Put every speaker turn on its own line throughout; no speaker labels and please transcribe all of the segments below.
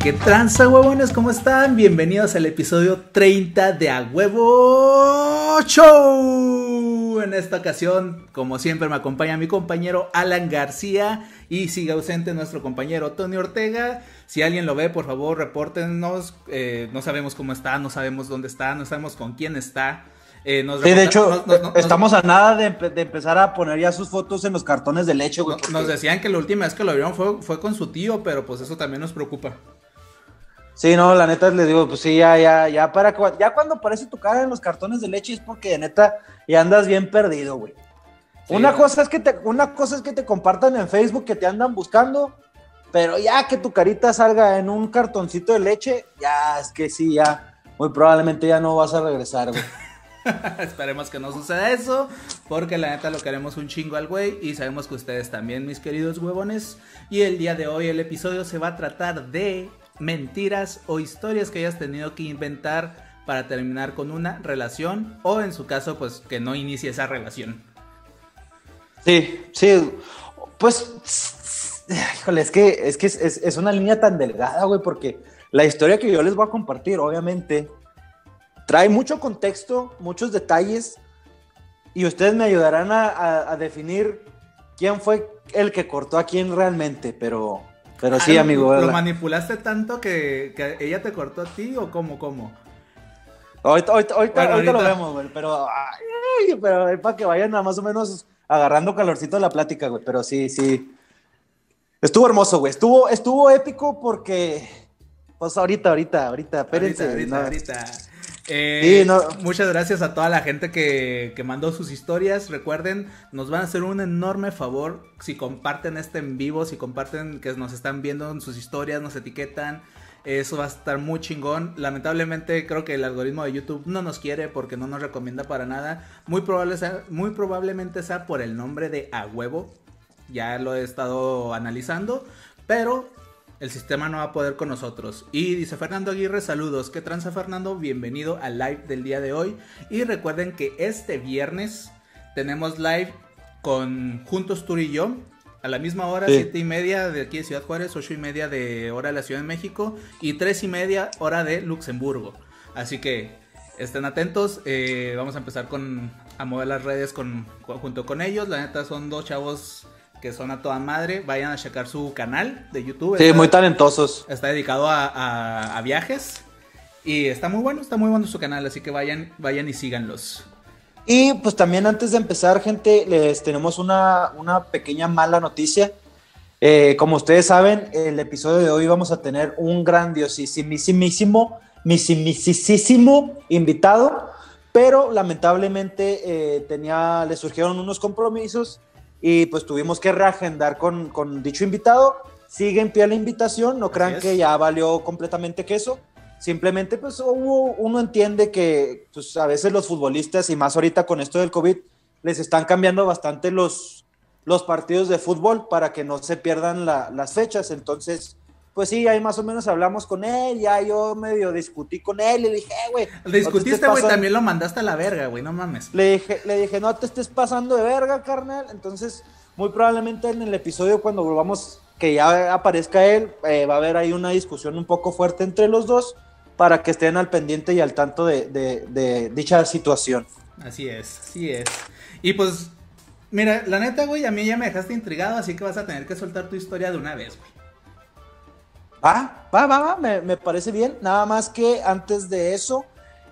¿Qué tranza, huevones? ¿Cómo están? Bienvenidos al episodio 30 de A Huevo Show. En esta ocasión, como siempre, me acompaña mi compañero Alan García y sigue ausente nuestro compañero Tony Ortega. Si alguien lo ve, por favor, repórtenos. Eh, no sabemos cómo está, no sabemos dónde está, no sabemos con quién está.
Eh, sí, de hecho, estamos a nada de, empezar a poner ya sus fotos en los cartones de leche, güey.
Nos decían que la última vez que lo vieron fue, fue con su tío, pero pues eso también nos preocupa.
Sí, no, la neta les digo, pues sí, ya, ya, ya para ya cuando aparece tu cara en los cartones de leche es porque de neta ya andas bien perdido, güey. una cosa es que te, una cosa es que te compartan en Facebook que te andan buscando, pero ya que tu carita salga en un cartoncito de leche, ya es que sí, ya, muy probablemente ya no vas a regresar, güey.
Esperemos que no suceda eso, porque la neta lo queremos un chingo al güey y sabemos que ustedes también, mis queridos huevones. Y el día de hoy el episodio se va a tratar de mentiras o historias que hayas tenido que inventar para terminar con una relación o en su caso pues que no inicie esa relación.
Sí, sí, pues, híjole, es que, es, que es, una línea tan delgada, güey, porque la historia que yo les voy a compartir, obviamente, trae mucho contexto, muchos detalles, y ustedes me ayudarán a definir quién fue el que cortó a quién realmente, pero pero sí, ah, amigo.
¿Lo manipulaste tanto que, ella te cortó a ti o cómo, cómo?
Ahorita, lo vemos, güey, pero, pero es para que vayan a más o menos agarrando calorcito de la plática, güey, pero sí, sí. Estuvo hermoso, güey, estuvo, estuvo épico porque, pues ahorita, ahorita, ahorita, espérense.
Ahorita, ahorita, eh, muchas gracias a toda la gente que, mandó sus historias. Recuerden, nos van a hacer un enorme favor si comparten este en vivo, si comparten que nos están viendo en sus historias, nos etiquetan. Eso va a estar muy chingón. Lamentablemente creo que el algoritmo de YouTube no nos quiere porque no nos recomienda para nada. Muy, probable muy probablemente sea por el nombre de A Huevo. Ya lo he estado analizando. Pero el sistema no va a poder con nosotros. Y dice Fernando Aguirre, saludos. ¿Qué tranza Fernando? Bienvenido al live del día de hoy. Y recuerden que este viernes tenemos live con Juntos Tour y yo. A la misma hora, siete y media de aquí de Ciudad Juárez, ocho y media de hora de la Ciudad de México y tres y media hora de Luxemburgo. Así que estén atentos. Eh, vamos a empezar con a mover las redes con, junto con ellos. La neta son dos chavos que son a toda madre. Vayan a checar su canal de YouTube.
Sí, muy talentosos.
Está dedicado a, viajes. Y está muy bueno, está muy bueno su canal, así que vayan, vayan y síganlos.
Y pues también antes de empezar, gente, les tenemos una, pequeña mala noticia. Eh, como ustedes saben, el episodio de hoy vamos a tener un grandiosísimo, misimicisísimo invitado, pero lamentablemente eh, tenía, le surgieron unos compromisos y pues tuvimos que reagendar con, con dicho invitado. Sigue en pie la invitación, no crean que ya valió completamente queso. Simplemente pues uno entiende que pues, a veces los futbolistas y más ahorita con esto del COVID les están cambiando bastante los, los partidos de fútbol para que no se pierdan las fechas. Entonces, pues sí, ahí más o menos hablamos con él, ya yo medio discutí con él y le dije, eh, güey.
Discutiste, güey, también lo mandaste a la verga, güey, no mames.
Le dije, le dije, no te estés pasando de verga, carnal. Entonces, muy probablemente en el episodio cuando volvamos, que ya aparezca él, eh, va a haber ahí una discusión un poco fuerte entre los dos para que estén al pendiente y al tanto de, de dicha situación.
Así es, así es. Y pues, mira, la neta, güey, a mí ya me dejaste intrigado, así que vas a tener que soltar tu historia de una vez, güey.
Va, va, va, va, me, parece bien. Nada más que antes de eso,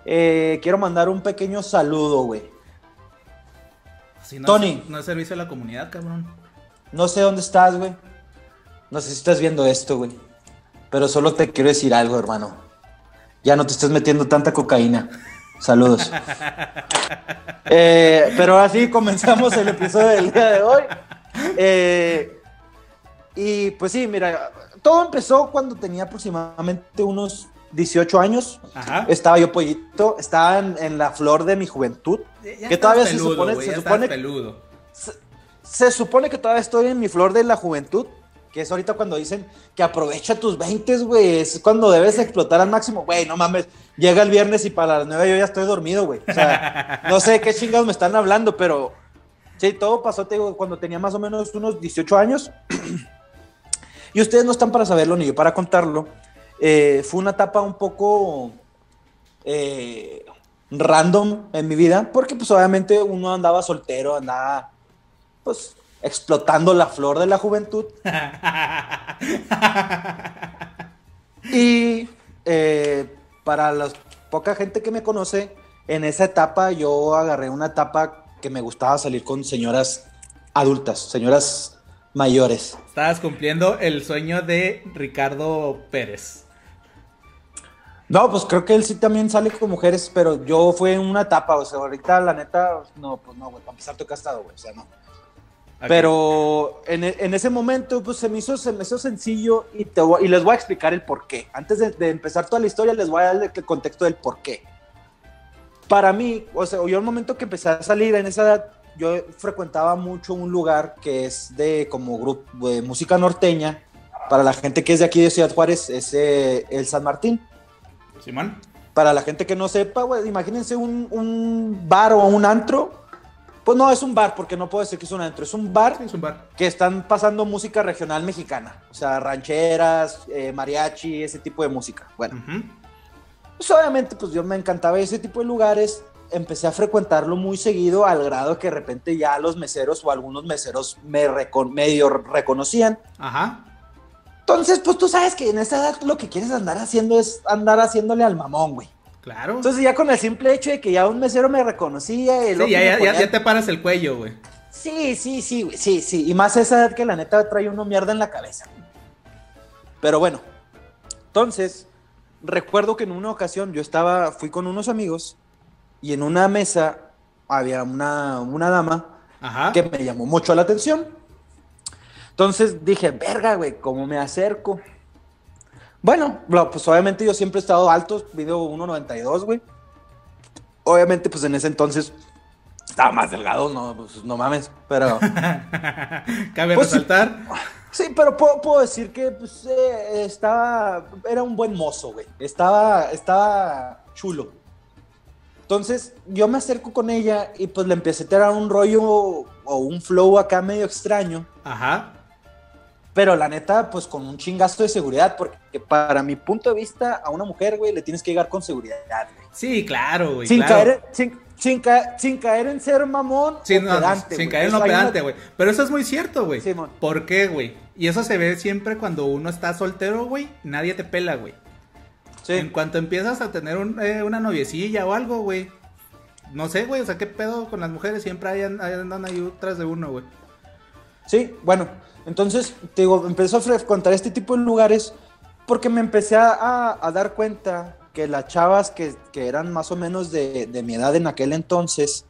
eh, quiero mandar un pequeño saludo, güey.
Tony. no es servicio a la comunidad, cabrón.
No sé dónde estás, güey. No sé si estás viendo esto, güey. Pero solo te quiero decir algo, hermano. Ya no te estés metiendo tanta cocaína. Saludos. Eh, pero así comenzamos el episodio del día de hoy. Eh, y pues sí, mira, todo empezó cuando tenía aproximadamente unos 18 años. Estaba yo pollito, estaba en, la flor de mi juventud. que todavía se supone, se, supone se, supone que todavía estoy en mi flor de la juventud. Que es ahorita cuando dicen que aprovecha tus 20, güey. Es cuando debes explotar al máximo. Güey, no mames. Llega el viernes y para las 9 yo ya estoy dormido, güey. O sea, no sé qué chingados me están hablando, pero sí, todo pasó, te digo, cuando tenía más o menos unos 18 años. Y ustedes no están para saberlo ni yo para contarlo. eh, fue una etapa un poco eh, random en mi vida, porque pues obviamente uno andaba soltero, andaba pues explotando la flor de la juventud. y eh, para la poca gente que me conoce, en esa etapa yo agarré una etapa que me gustaba salir con señoras adultas, señoras mayores.
Estabas cumpliendo el sueño de Ricardo Pérez.
No, pues creo que él sí también sale con mujeres, pero yo fue en una etapa, o sea, ahorita la neta, no, pues no, güey, para empezar estoy casado, güey, o sea, no. Pero en, en, ese momento, pues se me hizo, se me hizo sencillo y, te y les voy a explicar el por qué. Antes de, de, empezar toda la historia, les voy a dar el contexto del por qué. Para mí, o sea, yo el momento que empecé a salir en esa edad, yo frecuentaba mucho un lugar que es de como grupo de música norteña. Para la gente que es de aquí de Ciudad Juárez, es eh, el San Martín.
Simón.
Para la gente que no sepa, güey, imagínense un, un, bar o un antro. Pues no, es un bar, porque no puedo decir que es un antro. Es un bar,
es un bar.
que están pasando música regional mexicana. O sea, rancheras, eh, mariachi, ese tipo de música. Bueno. Pues obviamente, pues yo me encantaba ese tipo de lugares. Empecé a frecuentarlo muy seguido al grado que de repente ya los meseros o algunos meseros me medio reconocían.
Ajá.
Entonces, pues tú sabes que en esa edad lo que quieres andar haciendo es andar haciéndole al mamón, güey.
Claro.
Entonces ya con el simple hecho de que ya un mesero me reconocía.
sí, ya, ya, ya, te paras el cuello, güey.
Sí, sí, sí, güey. Sí, sí. Y más esa edad que la neta trae uno mierda en la cabeza. Pero bueno. Entonces, recuerdo que en una ocasión yo estaba, fui con unos amigos y en una mesa había una, una dama que me llamó mucho la atención. Entonces dije, verga, güey, ¿cómo me acerco? Bueno, pues obviamente yo siempre he estado alto, video 1.92, güey. Obviamente, pues en ese entonces estaba más delgado, no, pues, no mames, pero...
Cabe pues, resaltar.
Sí, pero puedo, decir que pues, eh, estaba, era un buen mozo, güey. Estaba, estaba chulo. Entonces yo me acerco con ella y pues le empecé a tirar un rollo o un flow acá medio extraño.
Ajá.
Pero la neta, pues con un chingazo de seguridad, porque para mi punto de vista, a una mujer, güey, le tienes que llegar con seguridad, güey.
Sí, claro, güey.
Sin,
Caer,
sin, sin, sin, caer en ser mamón
sí, no, Sin caer en lo pedante, güey. Pero eso es muy cierto, güey. Sí, ¿Por qué, güey? Y eso se ve siempre cuando uno está soltero, güey. Nadie te pela, güey. Sí. En cuanto empiezas a tener eh, una noviecilla o algo, güey. No sé, güey. O sea, ¿qué pedo con las mujeres? Siempre hay, andan ahí tras de uno, güey.
Sí, bueno. Entonces, te digo, empezó a frecuentar este tipo de lugares porque me empecé a, dar cuenta que las chavas que, eran más o menos de, mi edad en aquel entonces,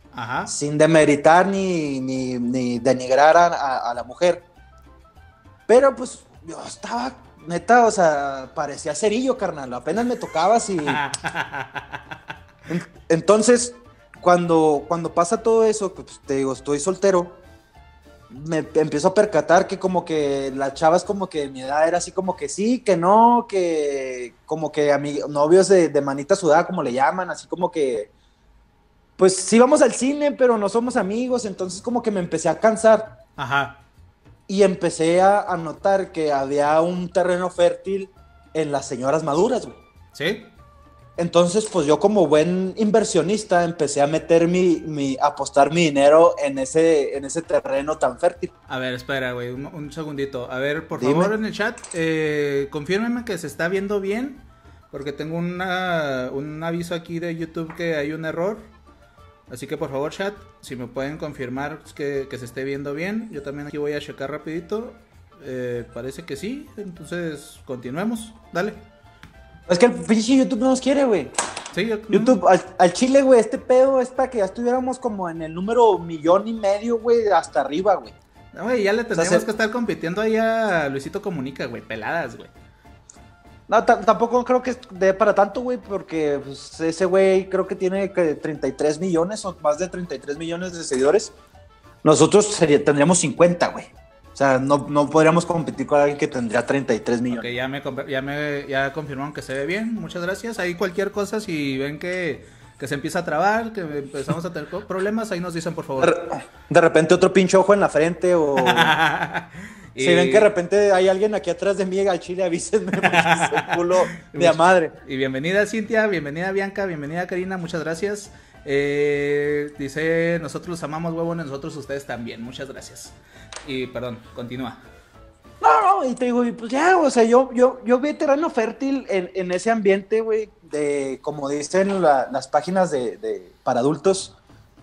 sin demeritar ni, ni, denigrar a, la mujer, pero pues yo estaba, neta, o sea, parecía cerillo, carnal, apenas me tocaba así. Entonces, cuando, cuando pasa todo eso, pues te digo, estoy soltero me empiezo a percatar que como que las chavas como que mi edad era así como que sí, que no, que como que a mi novios de, de manita sudada como le llaman, así como que pues sí vamos al cine, pero no somos amigos, entonces como que me empecé a cansar.
Ajá.
Y empecé a, notar que había un terreno fértil en las señoras maduras, güey.
¿Sí?
Entonces, pues yo como buen inversionista empecé a meter mi, mi apostar mi dinero en ese, en ese terreno tan fértil.
A ver, espera, güey, un, segundito. A ver, por favor, en el chat, eh, confírmenme que se está viendo bien, porque tengo una, un aviso aquí de YouTube que hay un error. Así que por favor, chat, si me pueden confirmar que, que se esté viendo bien, yo también aquí voy a checar rapidito. Eh, parece que sí, entonces continuemos, dale.
Es que el pinche YouTube no nos quiere, güey.
Sí,
YouTube, al, Chile, güey, este pedo es para que ya estuviéramos como en el número millón y medio, güey, hasta arriba, güey.
No, güey, ya le tendríamos que estar compitiendo ahí a Luisito Comunica, güey, peladas, güey.
No, tampoco creo que dé para tanto, güey, porque pues, ese güey creo que tiene 33 millones o más de 33 millones de seguidores. Nosotros tendríamos 50, güey. O sea, no, no podríamos competir con alguien que tendría 33 millones.
Ok, ya me, ya me ya confirmaron que se ve bien. Muchas gracias. Ahí cualquier cosa, si ven que, se empieza a trabar, que empezamos a tener problemas, ahí nos dicen, por favor.
De repente otro pinche ojo en la frente o... Si ven que de repente hay alguien aquí atrás de mí al chile, avísenme porque culo de a madre.
Y bienvenida Cintia, bienvenida Bianca, bienvenida Karina, muchas gracias. Eh, dice, nosotros los amamos huevones, nosotros ustedes también, muchas gracias. Y perdón, continúa.
No, no, y te digo, pues ya, o sea, yo, yo, yo vi terreno fértil en, en ese ambiente, güey, de, como dicen las páginas de, para adultos,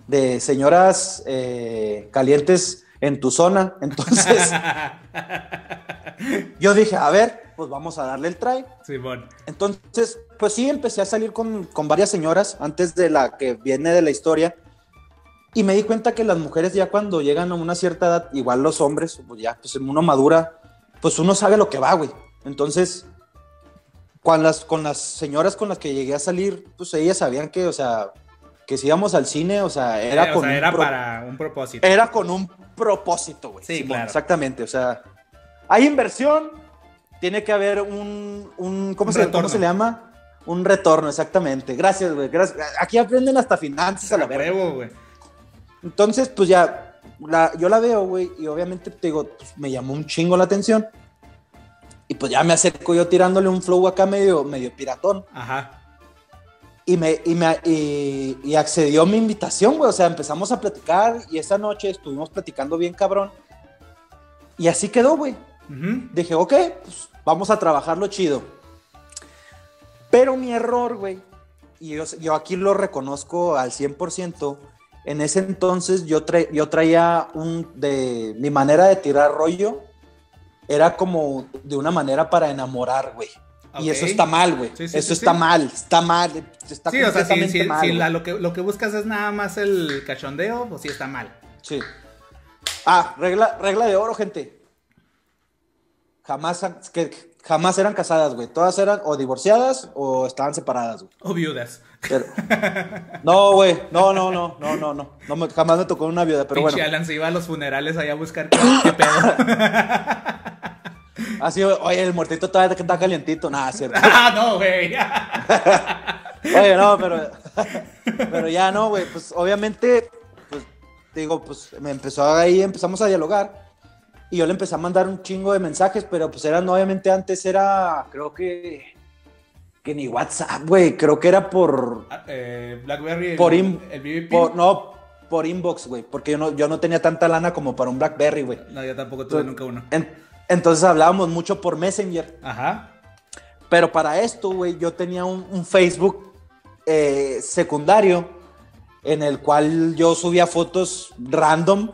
de señoras eh, calientes en tu zona. Entonces, yo dije, a ver, pues vamos a darle el try.
Simón.
Entonces, pues sí, empecé a salir con, con varias señoras antes de la que viene de la historia. Y me di cuenta que las mujeres ya cuando llegan a una cierta edad, igual los hombres, pues ya, pues uno madura, pues uno sabe lo que va, güey. Entonces, con las, con las señoras con las que llegué a salir, pues ellas sabían que, o sea, que si íbamos al cine, o sea, era con
era para un propósito.
Era con un propósito, güey.
Sí, claro.
Exactamente, o sea, hay inversión, tiene que haber un, un ¿cómo, se, ¿cómo se le llama? Un retorno, exactamente. Gracias, güey. Gracias. Aquí aprenden hasta finanzas a la
verga. güey.
Entonces, pues ya, yo la veo, güey, y obviamente te digo, pues, me llamó un chingo la atención. Y pues ya me acerco yo tirándole un flow acá medio, medio piratón.
Ajá.
Y me, y me y, accedió a mi invitación, güey. O sea, empezamos a platicar y esa noche estuvimos platicando bien cabrón. Y así quedó, güey. Dije, ok, pues vamos a trabajarlo chido. Pero mi error, güey, y yo, yo, aquí lo reconozco al 100%, en ese entonces yo, yo traía un, de mi manera de tirar rollo, era como de una manera para enamorar, güey. Y eso está mal, güey. eso está mal, está mal, está
sí, o sea, si, mal. lo, que, lo que buscas es nada más el cachondeo, pues sí está mal.
Sí. Ah, regla, regla de oro, gente. Jamás, que, jamás eran casadas, güey. Todas eran o divorciadas o estaban separadas, güey.
O viudas.
no, güey. No, no, no, no, no, no. no jamás me tocó una viuda, pero Pinche bueno.
Alan se iba a los funerales allá a buscar qué pedo.
Así, oye, el muertito todavía está calientito. Nada, cierto.
Ah, no, güey.
oye, no, pero. Pero ya no, güey. Pues obviamente, pues digo, pues me empezó ahí, empezamos a dialogar. Y yo le empecé a mandar un chingo de mensajes, pero pues eran, obviamente antes era, creo que. Que ni WhatsApp, güey. Creo que era por.
Ah, eh, Blackberry.
Por, el, no, por inbox, güey. Porque yo no, yo no tenía tanta lana como para un Blackberry, güey.
No, yo tampoco tuve nunca uno.
Entonces hablábamos mucho por Messenger.
Ajá.
Pero para esto, güey, yo tenía un, Facebook eh, secundario en el cual yo subía fotos random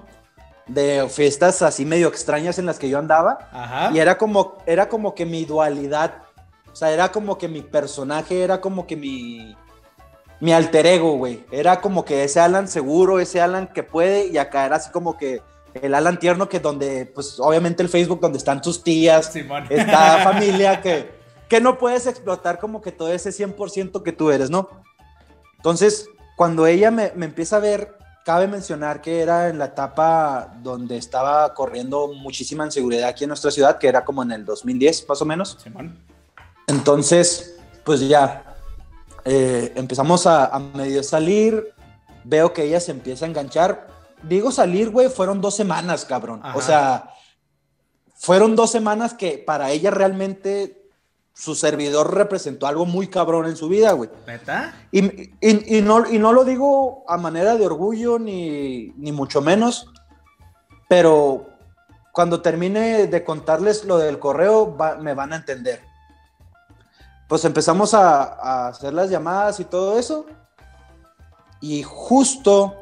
de fiestas así medio extrañas en las que yo andaba.
Ajá.
Y era como, era como que mi dualidad. O sea, era como que mi personaje era como que mi, mi alter ego, güey. Era como que ese Alan seguro, ese Alan que puede, y acá era así como que el Alan Tierno, que donde, pues obviamente el Facebook, donde están tus tías, está familia, que, que no puedes explotar como que todo ese 100% que tú eres, ¿no? Entonces, cuando ella me, empieza a ver, cabe mencionar que era en la etapa donde estaba corriendo muchísima inseguridad aquí en nuestra ciudad, que era como en el 2010, más o menos. Entonces, pues ya, eh, empezamos a, a medio salir, veo que ella se empieza a enganchar, digo salir, güey, fueron dos semanas, cabrón. O sea, fueron dos semanas que para ella realmente su servidor representó algo muy cabrón en su vida, güey.
¿Neta?
Y, y, no, y no lo digo a manera de orgullo ni, ni mucho menos, pero cuando termine de contarles lo del correo, me van a entender. Pues empezamos a, a hacer las llamadas y todo eso. Y justo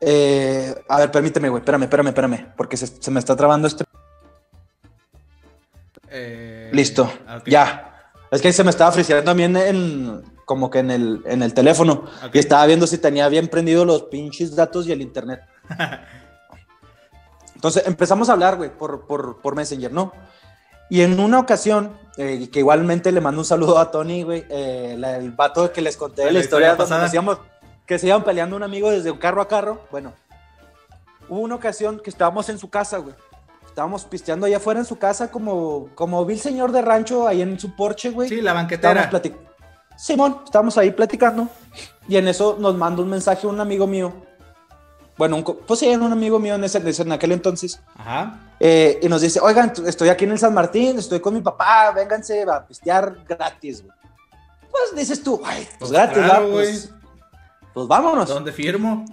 eh, a ver, permíteme, güey. Espérame, espérame, espérame. Porque se, me está trabando este.
Eh,
Listo. Ya. Es que se me estaba friseando también en, como que en el, en el teléfono. Y estaba viendo si tenía bien prendido los pinches datos y el internet. Entonces empezamos a hablar, güey, por, por, por, Messenger, ¿no? Y en una ocasión, eh, que igualmente le mando un saludo a Tony, güey, el vato que les conté de la, historia, donde nos íbamos, que se iban peleando un amigo desde un carro a carro. Bueno, hubo una ocasión que estábamos en su casa, güey. Estábamos pisteando allá afuera en su casa, como, como vi el señor de rancho ahí en su porche, güey.
Sí, la banquetera.
Simón, estábamos ahí platicando. Y en eso nos manda un mensaje un amigo mío. bueno, pues sí, un amigo mío en, ese, en aquel entonces. Ajá. Eh, y nos dice, oigan, estoy aquí en el San Martín, estoy con mi papá, vénganse a pistear gratis, güey. Pues dices tú, ay, pues, pues gratis, pues, pues, vámonos.
¿Dónde firmo?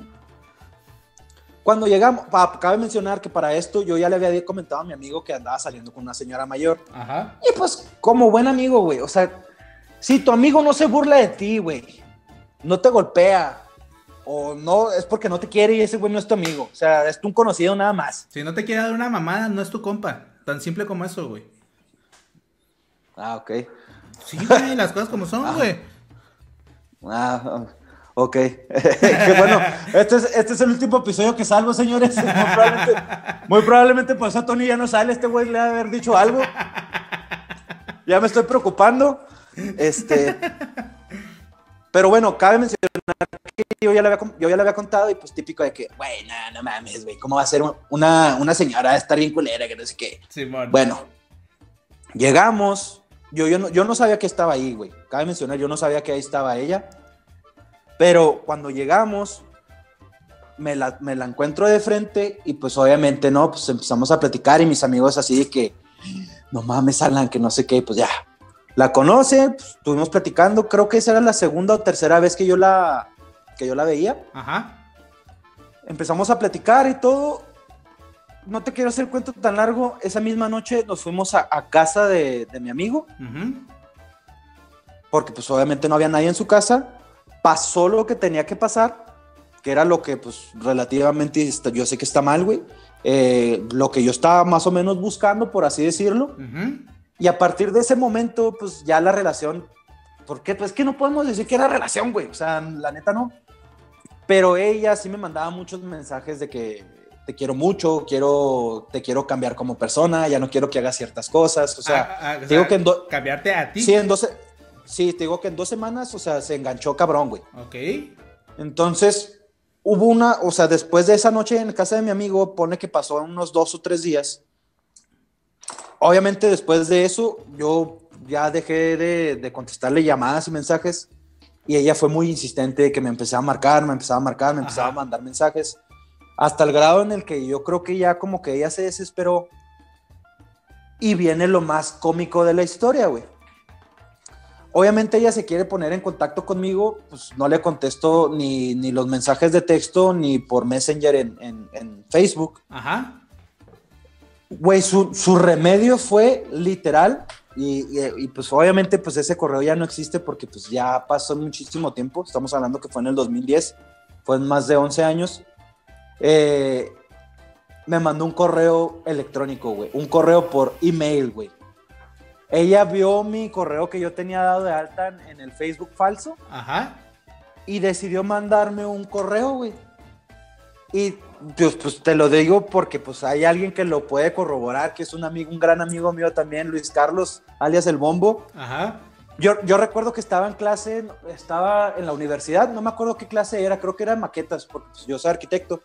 Cuando llegamos, cabe mencionar que para esto yo ya le había comentado a mi amigo que andaba saliendo con una señora mayor. Ajá. Y pues, como buen amigo, güey, o sea, si tu amigo no se burla de ti, güey, no te golpea, o no, es porque no te quiere y ese güey no es tu amigo. O sea, es un conocido nada más.
Si no te quiere dar una mamada, no es tu compa. Tan simple como eso, güey.
Ah, ok.
Sí, güey, las cosas como son, güey.
Ah, ok. Qué bueno, este es, este es el último episodio que salgo, señores. Muy probablemente, muy probablemente por eso Tony ya no sale. Este güey le ha haber dicho algo. Ya me estoy preocupando. Este. Pero bueno, cabe mencionar que yo ya le había, yo ya le había contado y pues típico de que, güey, no, no mames, güey, ¿cómo va a ser una, una señora estar bien culera, que no sé qué? Bueno, llegamos, yo, yo, no, yo no sabía que estaba ahí, güey. Cabe mencionar, yo no sabía que ahí estaba ella. Pero cuando llegamos, me la, me la encuentro de frente y pues obviamente, ¿no? Pues empezamos a platicar y mis amigos así de que, no mames, Alan, que no sé qué, pues ya, la conoce, pues, estuvimos platicando, creo que esa era la segunda o tercera vez que yo la, que yo la veía. Ajá. Empezamos a platicar y todo. No te quiero hacer cuento tan largo. Esa misma noche nos fuimos a, casa de, mi amigo. Porque pues obviamente no había nadie en su casa. Pasó lo que tenía que pasar, que era lo que pues relativamente yo sé que está mal, güey. Eh, lo que yo estaba más o menos buscando, por así decirlo. Y a partir de ese momento, pues ya la relación, porque pues que no podemos decir que era relación, güey, o sea, la neta no. Pero ella sí me mandaba muchos mensajes de que te quiero mucho, quiero, te quiero cambiar como persona, ya no quiero que hagas ciertas cosas, o sea,
ah, ah, digo que en cambiarte a ti.
Sí, en dos, sí, te digo que en dos semanas, o sea, se enganchó cabrón, güey.
Ok.
Entonces, hubo una, o sea, después de esa noche en casa de mi amigo, pone que pasó unos dos o tres días obviamente después de eso, yo ya dejé de, contestarle llamadas y mensajes y ella fue muy insistente que me empecé a marcar, me empezaba a marcar, me empezaba a mandar mensajes, hasta el grado en el que yo creo que ya como que ella se desesperó y viene lo más cómico de la historia, güey. Obviamente ella se quiere poner en contacto conmigo, pues no le contesto ni, los mensajes de texto ni por Messenger en, en Facebook. Ajá. Güey, su, su, remedio fue literal y, pues obviamente pues ese correo ya no existe porque pues ya pasó muchísimo tiempo, estamos hablando que fue en el 2010, fue en más de 11 años. Eh, me mandó un correo electrónico, güey, un correo por email, güey. Ella vio mi correo que yo tenía dado de alta en el Facebook falso. Ajá. Y decidió mandarme un correo, güey. Y pues, pues, te lo digo porque pues hay alguien que lo puede corroborar, que es un amigo, un gran amigo mío también, Luis Carlos, alias El Bombo. Ajá. Yo, yo recuerdo que estaba en clase, estaba en la universidad, no me acuerdo qué clase era, creo que era maquetas, porque pues, yo soy arquitecto.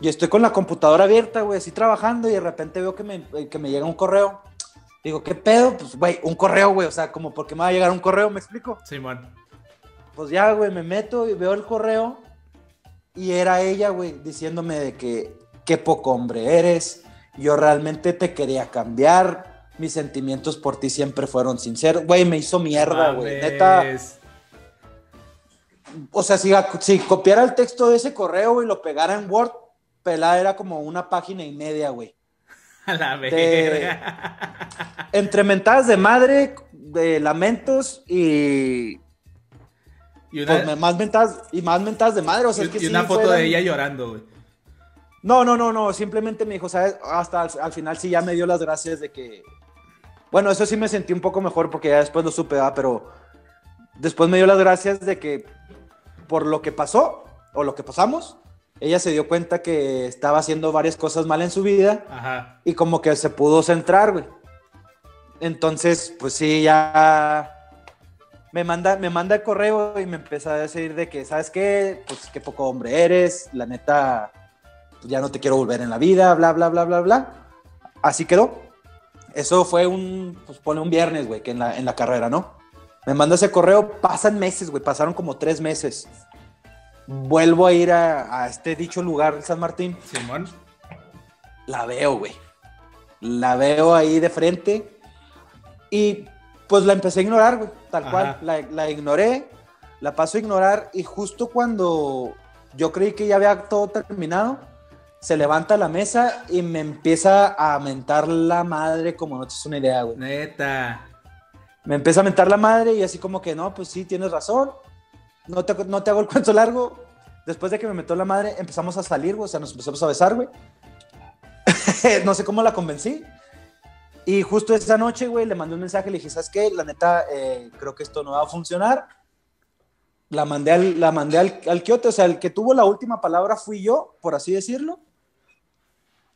Y estoy con la computadora abierta, güey, así trabajando y de repente veo que me, que me llega un correo. Digo, ¿qué pedo? Pues, güey, un correo, güey, o sea, como, ¿por qué me va a llegar un correo? ¿Me explico?
Sí, man.
Pues ya, güey, me meto y veo el correo y era ella, güey, diciéndome de que qué poco hombre eres, yo realmente te quería cambiar, mis sentimientos por ti siempre fueron sinceros. Güey, me hizo mierda, güey. Neta. O sea, si, si copiara el texto de ese correo y lo pegara en Word, pelada era como una página y media, güey.
A la verga.
Entre mentadas de madre, de lamentos y y pues, más mentadas y más mentadas de madre, o sea,
y, que y una foto de ella llorando, güey.
No, no, no, no, simplemente me dijo, ¿sabes? Hasta al, final sí ya me dio las gracias de que... Bueno, eso sí me sentí un poco mejor porque ya después lo supe, pero después me dio las gracias de que por lo que pasó o lo que pasamos, ella se dio cuenta que estaba haciendo varias cosas mal en su vida Ajá. y como que se pudo centrar, güey. Entonces, pues sí, ya me manda, me manda el correo y me empieza a decir de que, ¿sabes qué? Pues qué poco hombre eres, la neta, ya no te quiero volver en la vida, bla, bla, bla, bla, bla. Así quedó. Eso fue un, pues pone un viernes, güey, que en la, en la carrera, ¿no? Me manda ese correo, pasan meses, güey, pasaron como tres meses. Vuelvo a ir a, este dicho lugar, San Martín.
Simón.
La veo, güey. La veo ahí de frente. Y pues la empecé a ignorar, güey. Tal cual. La, la ignoré. La paso a ignorar. Y justo cuando yo creí que ya había todo terminado, se levanta la mesa y me empieza a mentar la madre como no te es una idea, güey.
Neta.
Me empieza a mentar la madre y así como que no, pues sí, tienes razón. No te, no te hago el cuento largo. Después de que me metió la madre, empezamos a salir, güey. O sea, nos empezamos a besar, güey. no sé cómo la convencí. Y justo esa noche, güey, le mandé un mensaje, le dije, ¿sabes qué? La neta, eh, creo que esto no va a funcionar. La mandé al, la mandé al, al o sea, el que tuvo la última palabra fui yo, por así decirlo.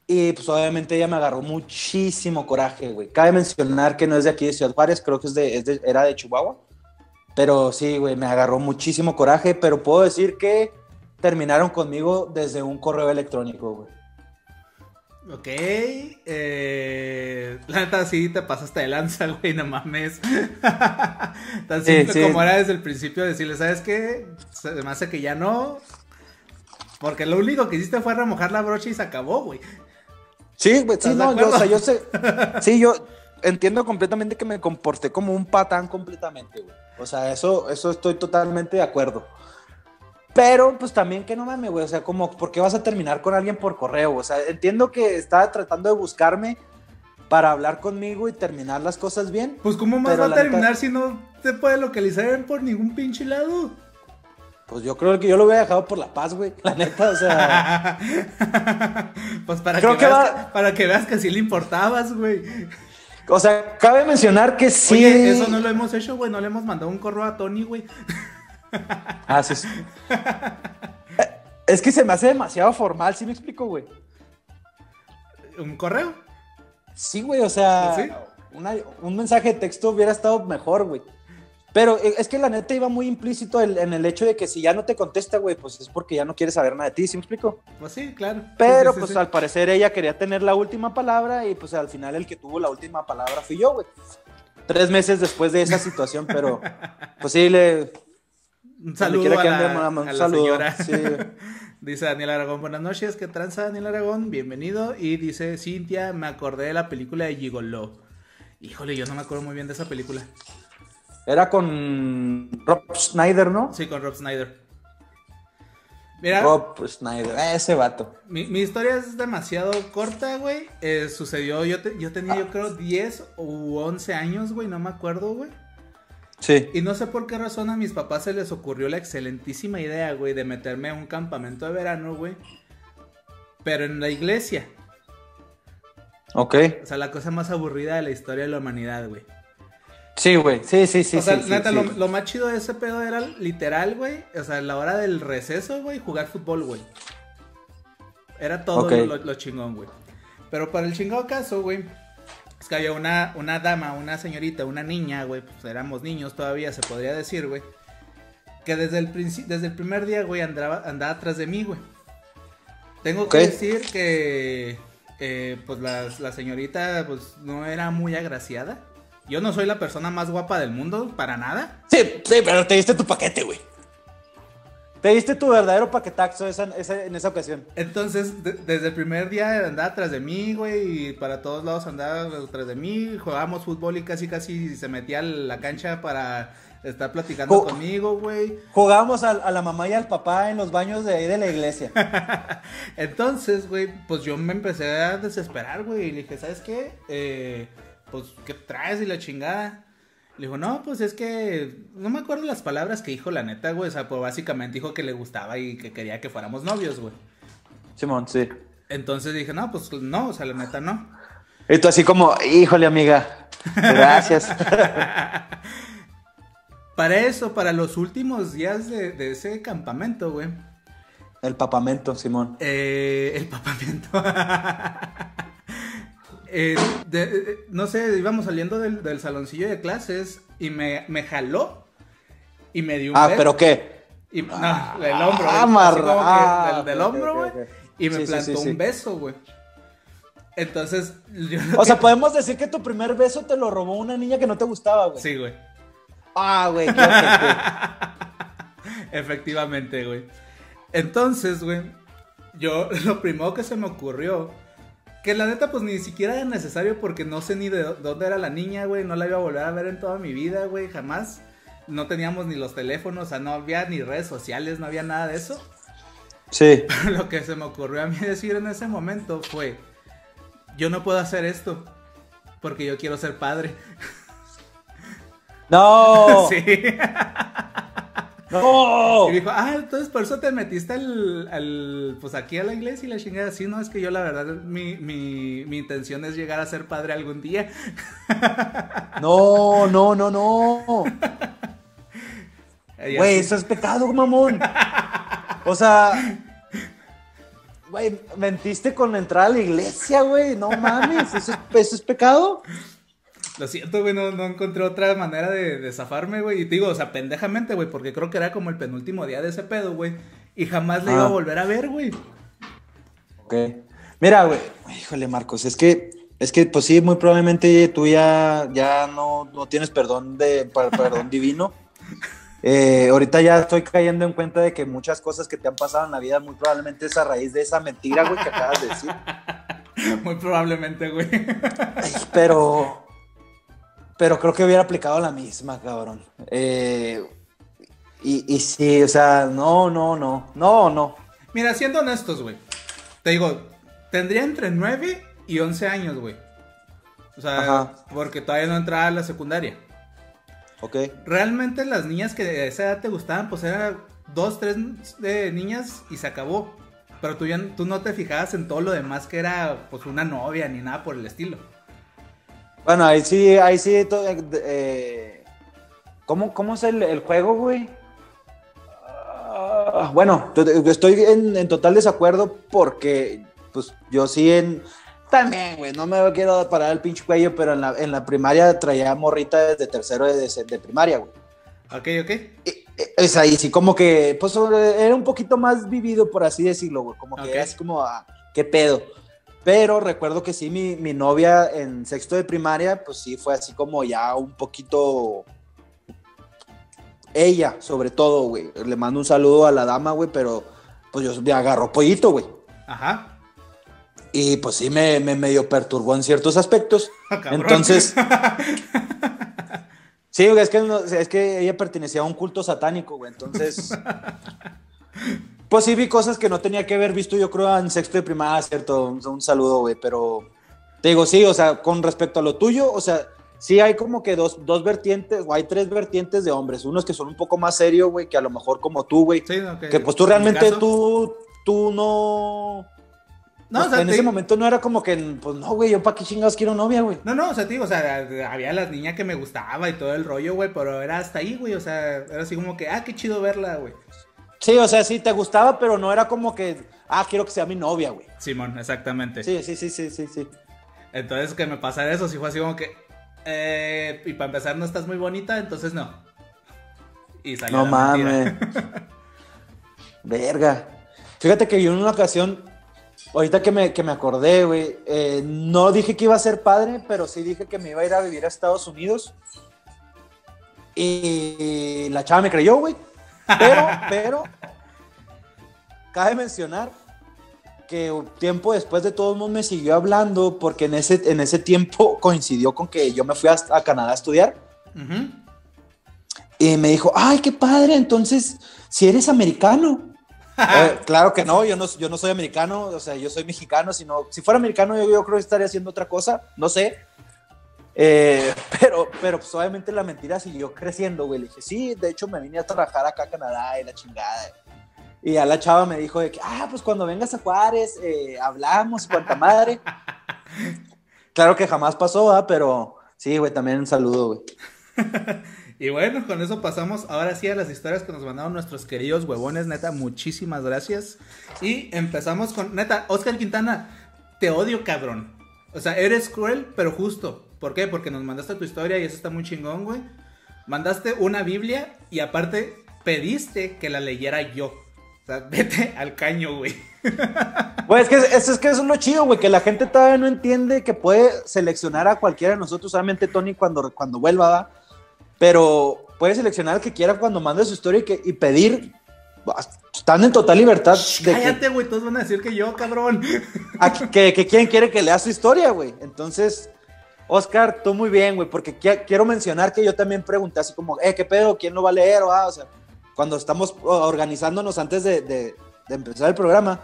Y pues obviamente ella me agarró muchísimo coraje, güey. Cabe mencionar que no es de aquí de Ciudad Juárez, creo que es de, era de Chihuahua. Pero sí, güey, me agarró muchísimo coraje, pero puedo decir que terminaron conmigo desde un correo electrónico, güey.
Ok, eh, la neta sí te pasaste de lanza, güey, no mames. Tan simple como era desde el principio decirle, ¿sabes qué? Se me hace que ya no. Porque lo único que hiciste fue remojar la brocha y se acabó, güey.
Sí, güey, sí, no, yo, o sea, yo sé. Sí, yo entiendo completamente que me comporté como un patán completamente, güey. O sea, eso, eso estoy totalmente de acuerdo. Pero, pues también que no mames, güey. O sea, como, ¿por qué vas a terminar con alguien por correo? O sea, entiendo que estaba tratando de buscarme para hablar conmigo y terminar las cosas bien.
Pues, ¿cómo más va a terminar si no te puede localizar por ningún pinche lado?
Pues yo creo que yo lo hubiera dejado por la paz, güey. La neta, o sea.
pues para, que, veas que, para que veas que sí le importabas, güey.
O sea, cabe mencionar que sí.
Oye, eso no lo hemos hecho, güey. No le hemos mandado un correo a Tony, güey.
ah, sí. es que se me hace demasiado formal, ¿sí me explico, güey?
¿Un correo?
Sí, güey, o sea. un mensaje de texto hubiera estado mejor, güey. Pero eh, es que la neta iba muy implícito en el hecho de que si ya no te contesta, güey, pues es porque ya no quiere saber nada de ti, ¿sí me explico?
Pues sí, claro.
Pero pues al parecer ella quería tener la última palabra y pues al final el que tuvo la última palabra fui yo, güey. Tres meses después de esa situación, pero pues sí, le...
Un saludo a la, señora. dice Daniel Aragón, buenas noches, ¿qué tranza Daniel Aragón? Bienvenido. Y dice Cintia, me acordé de la película de Gigolo. Híjole, yo no me acuerdo muy bien de esa película.
Era con Rob Snyder, ¿no?
Sí, con Rob Snyder.
Mira, Rob Snyder, ese vato.
Mi, historia es demasiado corta, güey. Eh, sucedió, yo, yo tenía, yo creo, 10 u 11 años, güey, no me acuerdo, güey.
Sí.
Y no sé por qué razón a mis papás se les ocurrió la excelentísima idea, güey, de meterme a un campamento de verano, güey. Pero en la iglesia.
Ok.
O sea, la cosa más aburrida de la historia de la humanidad, güey.
Sí, güey. Sí, sí, sí. O
sea,
sí,
neta, Lo, más chido de ese pedo era literal, güey. O sea, la hora del receso, güey, jugar fútbol, güey. Era todo lo, chingón, güey. Pero para el chingado caso, güey, es que había una, una dama, una señorita, una niña, güey, pues éramos niños todavía, se podría decir, güey. Que desde el, desde el primer día, güey, andaba, andaba atrás de mí, güey. Tengo que decir que, eh, pues la, la señorita, pues no era muy agraciada. Yo no soy la persona más guapa del mundo, para nada.
Sí, sí, pero te diste tu paquete, güey. Te diste tu verdadero paquetaxo en esa ocasión.
Entonces, desde el primer día andaba atrás de mí, güey, y para todos lados andaba atrás de mí. Jugábamos fútbol y casi casi se metía a la cancha para estar platicando conmigo, güey.
Jugábamos a, la mamá y al papá en los baños de ahí de la iglesia.
Entonces, güey, pues yo me empecé a desesperar, güey, y le dije, ¿sabes qué? Eh pues, ¿qué traes y la chingada? Le dijo, no, pues es que no me acuerdo las palabras que dijo la neta, güey. O sea, pues básicamente dijo que le gustaba y que quería que fuéramos novios, güey.
Simón, sí.
Entonces dije, no, pues no, o sea, la neta no.
Y tú así como, híjole, amiga. Gracias.
para eso, para los últimos días de, de ese campamento, güey.
El papamento, Simón.
Eh, el papamento. Eh, eh, no sé, íbamos saliendo del, saloncillo de clases y me, me, jaló y me dio un
Ah, ¿pero qué?
Y, no, del hombro. Ah, del, hombro, güey. y me plantó un beso, güey. Entonces,
O sea, podemos decir que tu primer beso te lo robó una niña que no te gustaba, güey.
Sí, güey.
Ah, güey,
Efectivamente, güey. Entonces, güey, yo lo primero que se me ocurrió, que la neta pues ni siquiera era necesario porque no sé ni de dónde era la niña, güey, no la iba a volver a ver en toda mi vida, güey, jamás. No teníamos ni los teléfonos, o sea, no había ni redes sociales, no había nada de eso.
Sí.
Pero lo que se me ocurrió a mí decir en ese momento fue, yo no puedo hacer esto porque yo quiero ser padre.
No.
sí.
¡No!
Y dijo, ah, entonces por eso te metiste al, pues aquí a la iglesia y la chingada. Sí, no, es que yo la verdad, mi, mi, mi intención es llegar a ser padre algún día.
No, no, no, no. Güey, eso es pecado, mamón. O sea, güey, mentiste con entrar a la iglesia, güey. No mames, eso es pecado.
Lo siento, güey, no, encontré otra manera de, zafarme, güey. Y te digo, o sea, pendejamente, güey, porque creo que era como el penúltimo día de ese pedo, güey. Y jamás le iba a ah. volver a ver, güey.
Ok. Mira, güey, híjole, Marcos, es que, es que, pues sí, muy probablemente tú ya, ya no, no tienes perdón, de, perdón divino. Eh, ahorita ya estoy cayendo en cuenta de que muchas cosas que te han pasado en la vida muy probablemente es a raíz de esa mentira, güey, que acabas de decir.
Muy probablemente, güey.
Pero, pero creo que hubiera aplicado la misma, cabrón. Eh, y, y sí, o sea, no, no, no, no, no.
Mira, siendo honestos, güey. Te digo, tendría entre 9 y 11 años, güey. O sea, porque todavía no entraba a la secundaria.
Ok.
Realmente las niñas que de esa edad te gustaban, pues eran dos, tres de niñas y se acabó. Pero tú ya tú no te fijabas en todo lo demás que era pues una novia ni nada por el estilo.
Bueno, ahí sí, ahí sí. Eh, ¿cómo, ¿cómo, es el, juego, güey? Ah, bueno, estoy en, total desacuerdo porque, pues, yo sí en. También, güey, no me quiero parar el pinche cuello, pero en la, en la primaria traía morrita desde tercero de, de primaria, güey.
Ok, ok.
es ahí, sí, como que, pues, era un poquito más vivido, por así decirlo, güey. Como que es como, ah, ¿qué pedo? Pero recuerdo que sí, mi, mi, novia en sexto de primaria, pues sí fue así como ya un poquito. Ella, sobre todo, güey. Le mando un saludo a la dama, güey, pero pues yo me agarró pollito, güey.
Ajá.
Y pues sí me, me medio perturbó en ciertos aspectos. Ah, Entonces. sí, güey, es que, es que ella pertenecía a un culto satánico, güey. Entonces. Pues sí vi cosas que no tenía que haber visto, yo creo, en sexto de primaria, cierto, un, saludo, güey, pero te digo, sí, o sea, con respecto a lo tuyo, o sea, sí hay como que dos, dos vertientes, o hay tres vertientes de hombres, unos que son un poco más serios, güey, que a lo mejor como tú, güey, que pues tú realmente, tú, tú no... No, o sea, en ese momento no era como que, pues no, güey, yo para qué chingados quiero novia, güey.
No, no, o sea, tío, o sea, había la niña que me gustaba y todo el rollo, güey, pero era hasta ahí, güey, o sea, era así como que, ah, qué chido verla, güey.
Sí, o sea, sí te gustaba, pero no era como que, ah, quiero que sea mi novia, güey.
Simón, exactamente.
Sí, sí, sí, sí, sí, sí.
Entonces, que me pasara eso, sí fue así como que, eh, y para empezar no estás muy bonita, entonces no.
Y salió No mames. Verga. Fíjate que yo en una ocasión, ahorita que me, que me acordé, güey, eh, no dije que iba a ser padre, pero sí dije que me iba a ir a vivir a Estados Unidos. Y la chava me creyó, güey. Pero, pero, cabe mencionar que tiempo después de todo el mundo me siguió hablando porque en ese, en ese tiempo coincidió con que yo me fui a, Canadá a estudiar. Y me dijo, ay, qué padre, entonces, si eres americano. Eh, claro que no yo, no, yo no soy americano, o sea, yo soy mexicano, sino, si fuera americano yo, yo creo que estaría haciendo otra cosa, no sé. Eh, pero, pero pues obviamente la mentira siguió creciendo, güey. Le dije, sí, de hecho me vine a trabajar acá a Canadá y la chingada. Y a la chava me dijo de que, ah, pues cuando vengas a Juárez, eh, hablamos, cuanta madre. claro que jamás pasó, ¿ah? pero sí, güey, también un saludo, güey.
y bueno, con eso pasamos ahora sí a las historias que nos mandaron nuestros queridos huevones, neta, muchísimas gracias. Y empezamos con, neta, Oscar Quintana, te odio, cabrón. O sea, eres cruel, pero justo. ¿Por qué? Porque nos mandaste tu historia y eso está muy chingón, güey. Mandaste una Biblia y aparte pediste que la leyera yo. O sea, vete al caño, güey.
Güey, es que eso es que eso es lo chido, güey, que la gente todavía no entiende que puede seleccionar a cualquiera de nosotros, solamente Tony cuando, cuando vuelva, ¿va? pero puede seleccionar al que quiera cuando mande su historia y, que, y pedir Están en total libertad.
de cállate, güey, todos van a decir que yo, cabrón.
que, que quién quiere que lea su historia, güey. Entonces, Oscar, tú muy bien, güey, porque quiero mencionar que yo también pregunté así como, eh, ¿qué pedo? ¿Quién lo va a leer? O, ah, o sea, cuando estamos organizándonos antes de, empezar el programa,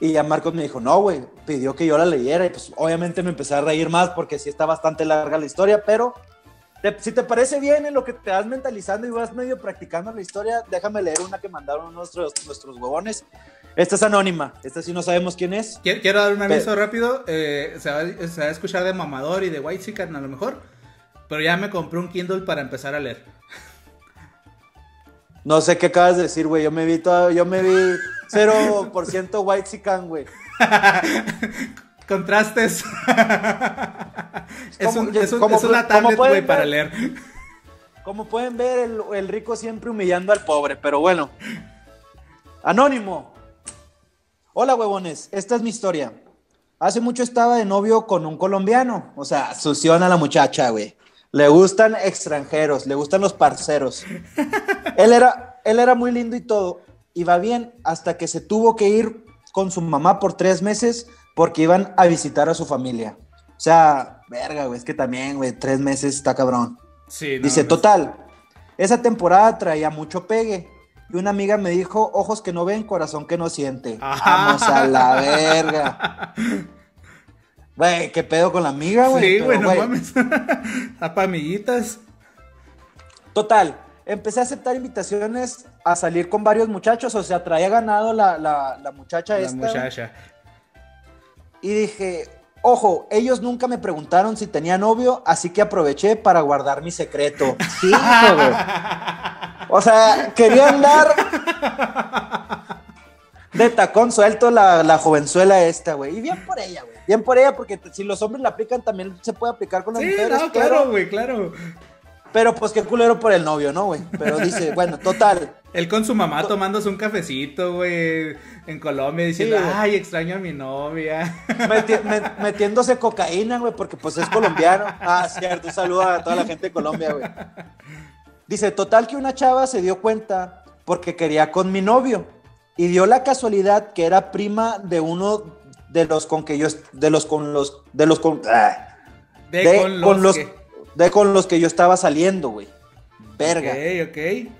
y ya Marcos me dijo, no, güey, pidió que yo la leyera. Y pues obviamente me empecé a reír más porque sí está bastante larga la historia, pero si te parece bien en lo que te vas mentalizando y vas medio practicando la historia, déjame leer una que mandaron nuestros, nuestros huevones. Esta es anónima, esta sí no sabemos quién es.
Quiero, dar un aviso rápido, eh, se, va, se, va, a escuchar de mamador y de white chicken a lo mejor, pero ya me compré un Kindle para empezar a leer.
No sé qué acabas de decir, güey, yo me vi todo, yo me vi 0% white chicken, güey.
Contrastes. es, un, es, una tablet, güey, para leer.
Como pueden ver, el, rico siempre humillando al pobre, pero bueno. Anónimo. Hola, huevones. Esta es mi historia. Hace mucho estaba de novio con un colombiano. O sea, suciona a la muchacha, güey. Le gustan extranjeros, le gustan los parceros. él, era, él era muy lindo y todo. Iba bien hasta que se tuvo que ir con su mamá por tres meses porque iban a visitar a su familia. O sea, verga, güey, es que también, güey, tres meses está cabrón. Sí, Dice, total, esa temporada traía mucho pegue. Y una amiga me dijo, ojos que no ven, corazón que no siente. Vamos a la verga. Güey, ¿qué pedo con la amiga, güey?
Sí, güey, no mames. A amiguitas.
Total, empecé a aceptar invitaciones a salir con varios muchachos. O sea, traía ganado la, la, la muchacha esta. La muchacha. Y dije, ojo, ellos nunca me preguntaron si tenía novio, así que aproveché para guardar mi secreto. Sí, güey. O sea, quería andar de tacón suelto la, la jovenzuela esta, güey. Y bien por ella, güey. Bien por ella, porque si los hombres la aplican, también se puede aplicar con las sí, mujeres.
No, claro, güey, claro.
Pero pues qué culero por el novio, ¿no, güey? Pero dice, bueno, total.
Él con su mamá tomándose un cafecito, güey, en Colombia, diciendo, ay, extraño a mi novia.
metiéndose cocaína, güey, porque pues es colombiano. Ah, cierto, un saludo a toda la gente de Colombia, güey. Dice, total que una chava se dio cuenta porque quería con mi novio. Y dio la casualidad que era prima de uno de los con que yo, de los con los, de los con, ah, de, con los, de con los que yo estaba saliendo, güey. Verga.
Ok, ok.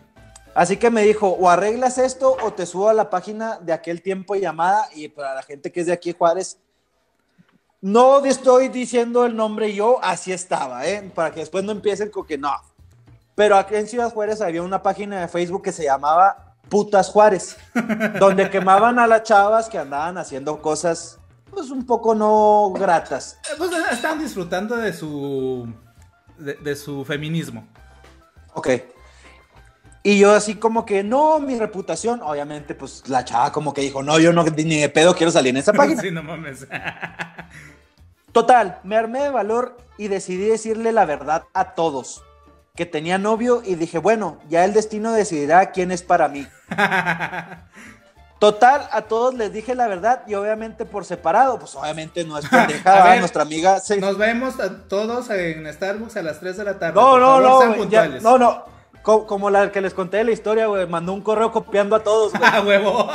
Así que me dijo, o arreglas esto o te subo a la página de aquel tiempo llamada y para la gente que es de aquí Juárez, no estoy diciendo el nombre yo, así estaba, ¿eh? Para que después no empiecen con que no. Pero aquí en Ciudad Juárez había una página de Facebook que se llamaba Putas Juárez, donde quemaban a las chavas que andaban haciendo cosas, pues un poco no gratas.
Pues estaban disfrutando de su de, su feminismo.
Ok. Y yo así como que, no, mi reputación, obviamente, pues la chava como que dijo, no, yo no, ni de pedo quiero salir en esa página.
sí, no mames.
Total, me armé de valor y decidí decirle la verdad a todos, que tenía novio y dije, bueno, ya el destino decidirá quién es para mí. Total, a todos les dije la verdad y obviamente por separado, pues obviamente no es pendejada, nuestra amiga.
Nos vemos a todos en Starbucks a las 3 de la tarde.
No, no, no, no, no. Como, la que les conté la historia, güey, mandó un correo copiando a todos, güey.
¡Ah, huevo!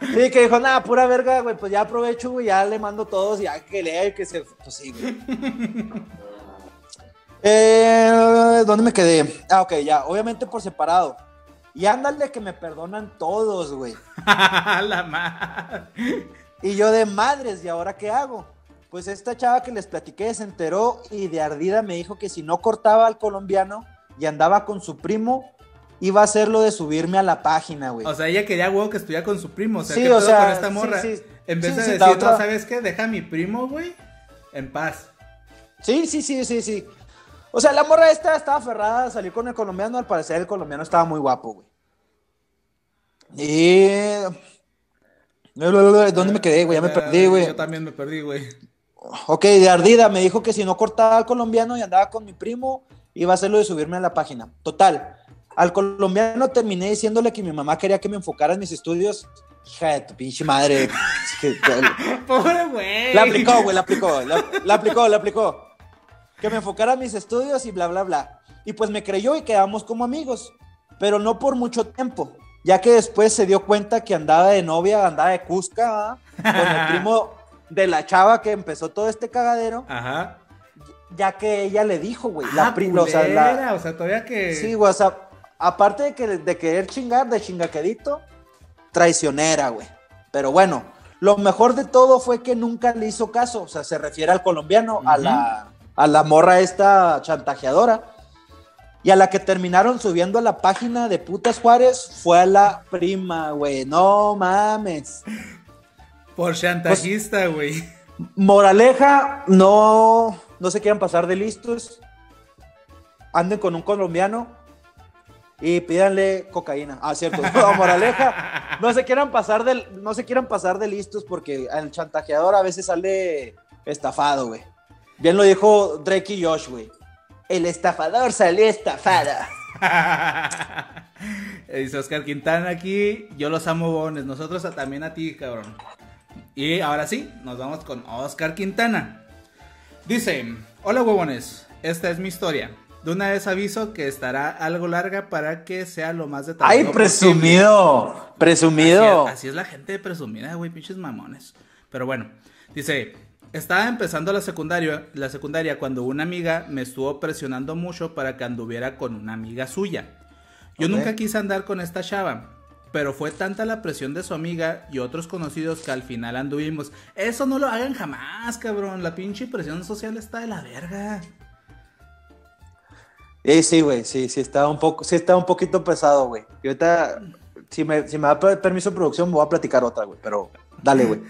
Sí, que dijo, nada, pura verga, güey, pues ya aprovecho, güey, ya le mando a todos, ya que lea y que se... Pues sí, güey. eh, ¿Dónde me quedé? Ah, ok, ya, obviamente por separado. Y ándale que me perdonan todos, güey.
La madre.
Y yo de madres, ¿y ahora qué hago? Pues esta chava que les platiqué se enteró y de ardida me dijo que si no cortaba al colombiano y andaba con su primo, iba a hacer lo de subirme a la página, güey.
O sea, ella quería, huevo, que estuviera con su primo. O sea, sí, o sea, con esta morra. en vez de decir, no, ¿sabes qué? Deja a mi primo, güey, en paz.
Sí, sí, sí, sí, sí. O sea, la morra esta estaba aferrada a salir con el colombiano. Al parecer, el colombiano estaba muy guapo, güey. Y. ¿Dónde me quedé, güey? Ya me perdí, güey.
Yo también me perdí, güey.
Ok, de ardida me dijo que si no cortaba al colombiano y andaba con mi primo, iba a hacerlo de subirme a la página. Total. Al colombiano terminé diciéndole que mi mamá quería que me enfocara en mis estudios. Hija de tu pinche madre.
Pobre güey.
La aplicó, güey, la aplicó. la aplicó, la aplicó que me enfocara en mis estudios y bla, bla, bla. Y pues me creyó y quedamos como amigos, pero no por mucho tiempo. ya que después se dio cuenta que andaba de novia, andaba de Cusca, con el primo de la chava que empezó todo este cagadero. Ajá. Ya que ella le dijo, güey,
la ah, prima, o sea, o sea, todavía que...
Sí, güey, o sea, aparte de, que, de querer chingar, de chingaquedito, traicionera, güey. Pero bueno, lo mejor de todo fue que nunca le hizo caso, o sea, se refiere al colombiano, a, la, a la morra esta chantajeadora. Y a la que terminaron subiendo a la página de Putas Juárez fue a la prima, güey. No mames.
Por chantajista, güey.
moraleja, no, no se quieran pasar de listos. Anden con un colombiano y pídanle cocaína. Ah, cierto. No, moraleja, no se quieran pasar de, no se quieran pasar de listos porque el chantajeador a veces sale estafado, güey. Bien lo dijo Drake y Josh, güey. El estafador salió estafada.
Dice Oscar Quintana aquí, yo los amo bones, nosotros también a ti, cabrón. Y ahora sí, nos vamos con Oscar Quintana. Dice, hola huevones, esta es mi historia. De una vez aviso que estará algo larga para que sea lo más detallado.
¡Ay, presumido! ¡Presumido!
Así es, la gente presumida, güey, pinches mamones. Pero bueno, dice, estaba empezando la secundaria, la secundaria cuando una amiga me estuvo presionando mucho para que anduviera con una amiga suya. Yo nunca quise andar con esta chava, pero fue tanta la presión de su amiga y otros conocidos que al final anduvimos. Eso no lo hagan jamás, cabrón. La pinche presión social está de la verga.
Eh, sí, güey, sí, sí está un poco, sí está un poquito pesado, güey. Y ahorita, si me, si me da permiso de producción, me voy a platicar otra, güey. Pero dale, güey.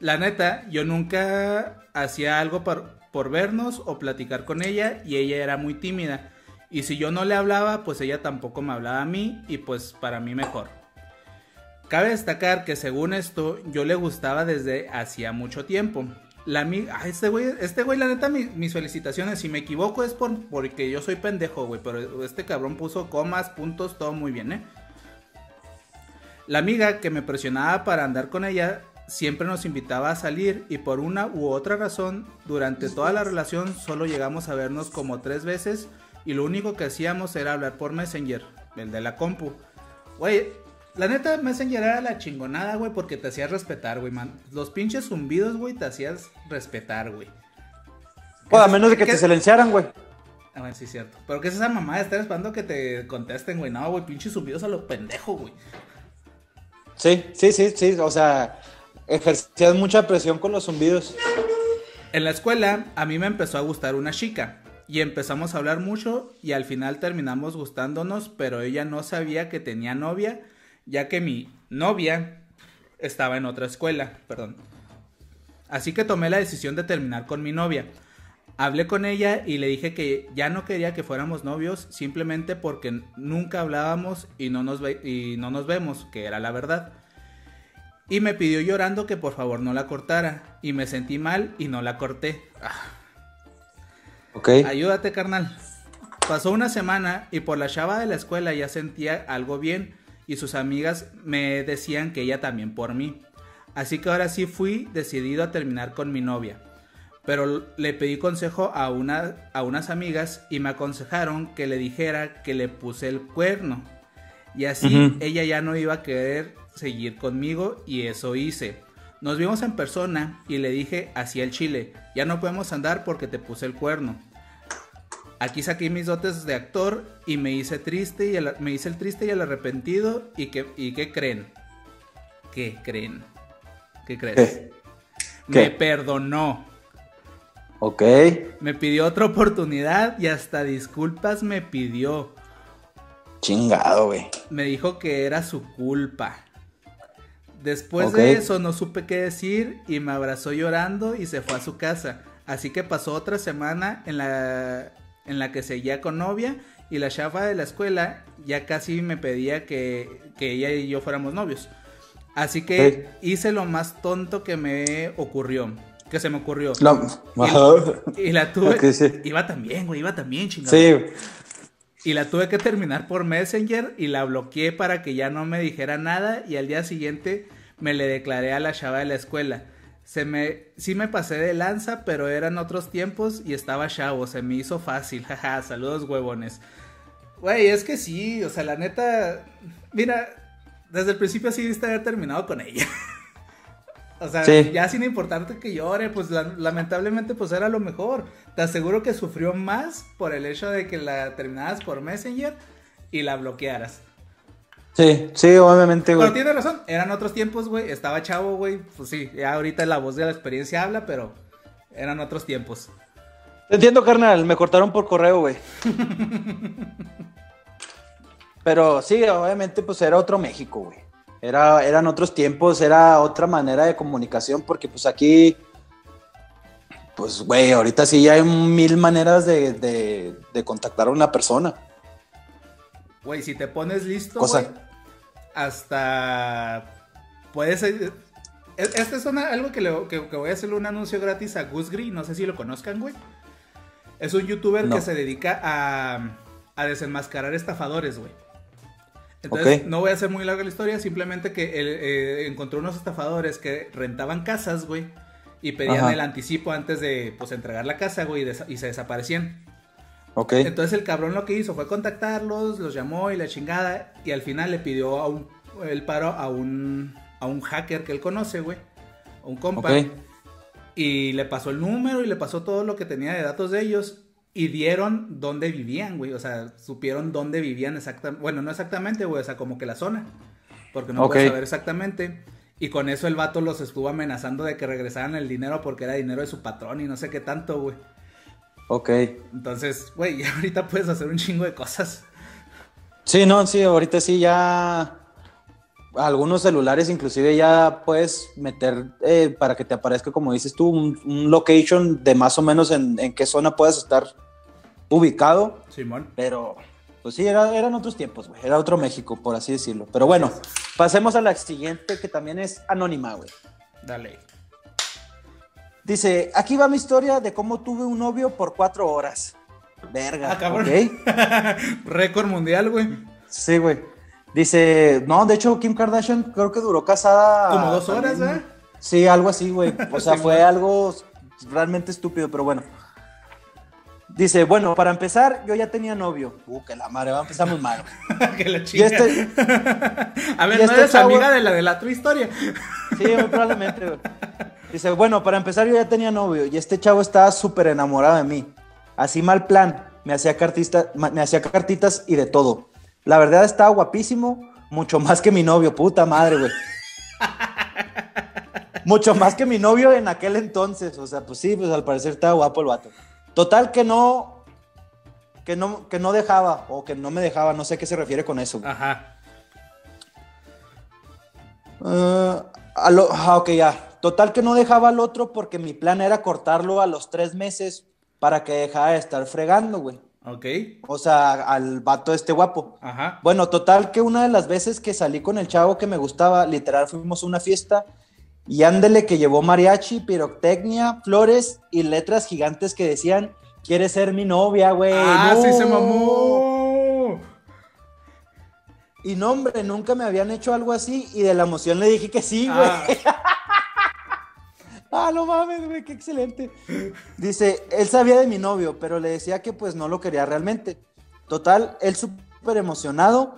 La neta, yo nunca hacía algo por, por vernos o platicar con ella y ella era muy tímida. Y si yo no le hablaba, pues ella tampoco me hablaba a mí y pues para mí mejor. Cabe destacar que según esto, yo le gustaba desde hacía mucho tiempo. La amiga, este güey, este güey, la neta, mis felicitaciones. Si me equivoco es por, porque yo soy pendejo, güey. Pero este cabrón puso comas, puntos, todo muy bien, ¿eh? La amiga que me presionaba para andar con ella siempre nos invitaba a salir y por una u otra razón, durante toda la relación solo llegamos a vernos como tres veces y lo único que hacíamos era hablar por Messenger, el de la compu. Güey, la neta Messenger era la chingonada, güey, porque te hacías respetar, güey, man. Los pinches zumbidos, güey, te hacías respetar, güey.
Pues a menos de que te silenciaran, güey.
Ah, bueno, sí, cierto. Pero ¿qué es esa mamá de estar esperando que te contesten, güey? No, güey, pinches zumbidos a lo pendejo, güey.
Sí, sí, sí, sí. O sea, Ejercías mucha presión con los zumbidos.
En la escuela a mí me empezó a gustar una chica y empezamos a hablar mucho y al final terminamos gustándonos, pero ella no sabía que tenía novia, ya que mi novia estaba en otra escuela, perdón. Así que tomé la decisión de terminar con mi novia. Hablé con ella y le dije que ya no quería que fuéramos novios simplemente porque nunca hablábamos y no nos, y no nos vemos, que era la verdad y me pidió llorando que por favor no la cortara y me sentí mal y no la corté. Ah.
Ok.
Ayúdate, carnal. Pasó una semana y por la chava de la escuela ya sentía algo bien y sus amigas me decían que ella también por mí. Así que ahora sí fui decidido a terminar con mi novia. Pero le pedí consejo a, una, a unas amigas y me aconsejaron que le dijera que le puse el cuerno. Y así ella ya no iba a querer seguir conmigo y eso hice. Nos vimos en persona y le dije hacia el chile, ya no podemos andar porque te puse el cuerno. Aquí saqué mis dotes de actor y me hice triste y me hice el triste y el arrepentido y que y qué creen? ¿Qué creen? ¿Qué crees? Me perdonó.
Ok.
Me pidió otra oportunidad y hasta disculpas me pidió.
Chingado, güey.
Me dijo que era su culpa. Después de eso no supe qué decir y me abrazó llorando y se fue a su casa. Así que pasó otra semana en la, en la que seguía con novia y la chava de la escuela ya casi me pedía que, ella y yo fuéramos novios. Así que hice lo más tonto que me ocurrió. Que se me ocurrió. y, la tuve. Iba también, güey, iba también, chingado. Sí. Y la tuve que terminar por Messenger y la bloqueé para que ya no me dijera nada y al día siguiente me le declaré a la chava de la escuela. Se me, sí me pasé de lanza, pero eran otros tiempos y estaba chavo, se me hizo fácil, jaja, saludos huevones. Güey, es que sí, o sea, la neta, mira, desde el principio sí haber terminado con ella. o sea, ya sin importarte que llore, pues lamentablemente pues era lo mejor. Te aseguro que sufrió más por el hecho de que la terminaras por Messenger y la bloquearas.
Sí, sí, obviamente,
güey. Pero tiene razón, eran otros tiempos, güey. Estaba chavo, güey. Pues sí, ya ahorita la voz de la experiencia habla, pero eran otros tiempos.
entiendo, carnal. Me cortaron por correo, güey. pero sí, obviamente, pues era otro México, güey. Era, eran otros tiempos, era otra manera de comunicación, porque pues aquí, pues, güey, ahorita sí hay mil maneras de, de, contactar a una persona.
Güey, si te pones listo, Cosa hasta puede ser... Este es algo que, le, que, voy a hacerle un anuncio gratis a Gusgri, no sé si lo conozcan, güey. Es un youtuber que se dedica a, a desenmascarar estafadores, güey. Entonces, no voy a hacer muy larga la historia, simplemente que él eh, encontró unos estafadores que rentaban casas, güey, y pedían el anticipo antes de, pues, entregar la casa, güey, y, y se desaparecían. Entonces el cabrón lo que hizo fue contactarlos, los llamó y la chingada. Y al final le pidió a un, el paro a un, a un hacker que él conoce, güey. A un compa. Y le pasó el número y le pasó todo lo que tenía de datos de ellos. Y dieron dónde vivían, güey. O sea, supieron dónde vivían exactamente. Bueno, no exactamente, güey. O sea, como que la zona. Porque no puede saber exactamente. Y con eso el vato los estuvo amenazando de que regresaran el dinero porque era dinero de su patrón y no sé qué tanto, güey.
Ok.
Entonces, güey, ahorita puedes hacer un chingo de cosas.
Sí, no, sí, ahorita sí ya algunos celulares inclusive ya puedes meter eh, para que te aparezca, como dices tú, un, location de más o menos en, qué zona puedes estar ubicado.
Simón.
Pero, pues sí, eran otros tiempos, güey. Era otro México, por así decirlo. Pero bueno, pasemos a la siguiente que también es anónima, güey.
Dale.
Dice, aquí va mi historia de cómo tuve un novio por cuatro horas. Verga. Ah, cabrón.
Récord mundial, güey.
Sí, güey. Dice, no, de hecho, Kim Kardashian creo que duró casada.
Como dos horas, ¿eh?
Sí, algo así, güey. O sea, fue algo realmente estúpido, pero bueno. Dice, bueno, para empezar, yo ya tenía novio. Uh, que la madre, va a empezar muy mal.
que la chica. Este, a ver, ¿no este eres amiga de la de la tu historia?
sí, probablemente, güey. Dice, bueno, para empezar yo ya tenía novio y este chavo estaba súper enamorado de mí. Así mal plan, me hacía, cartista, me hacía cartitas y de todo. La verdad estaba guapísimo, mucho más que mi novio, puta madre, güey. mucho más que mi novio en aquel entonces. O sea, pues sí, pues al parecer estaba guapo el vato. Total que no, que no, que no dejaba o que no me dejaba, no sé a qué se refiere con eso.
Ajá.
Uh, ah, ok, ya. Total que no dejaba al otro porque mi plan era cortarlo a los tres meses para que dejara de estar fregando, güey.
Ok.
O sea, al vato este guapo.
Ajá.
Bueno, total que una de las veces que salí con el chavo que me gustaba, literal, fuimos a una fiesta y ándele que llevó mariachi, pirotecnia, flores y letras gigantes que decían, ¿quieres ser mi novia, güey?
Ah, sí se mamó.
Y no, hombre, nunca me habían hecho algo así y de la emoción le dije que sí, güey. Ah. Ah, no mames, güey, qué excelente. Dice, él sabía de mi novio, pero le decía que pues no lo quería realmente. Total, él súper emocionado,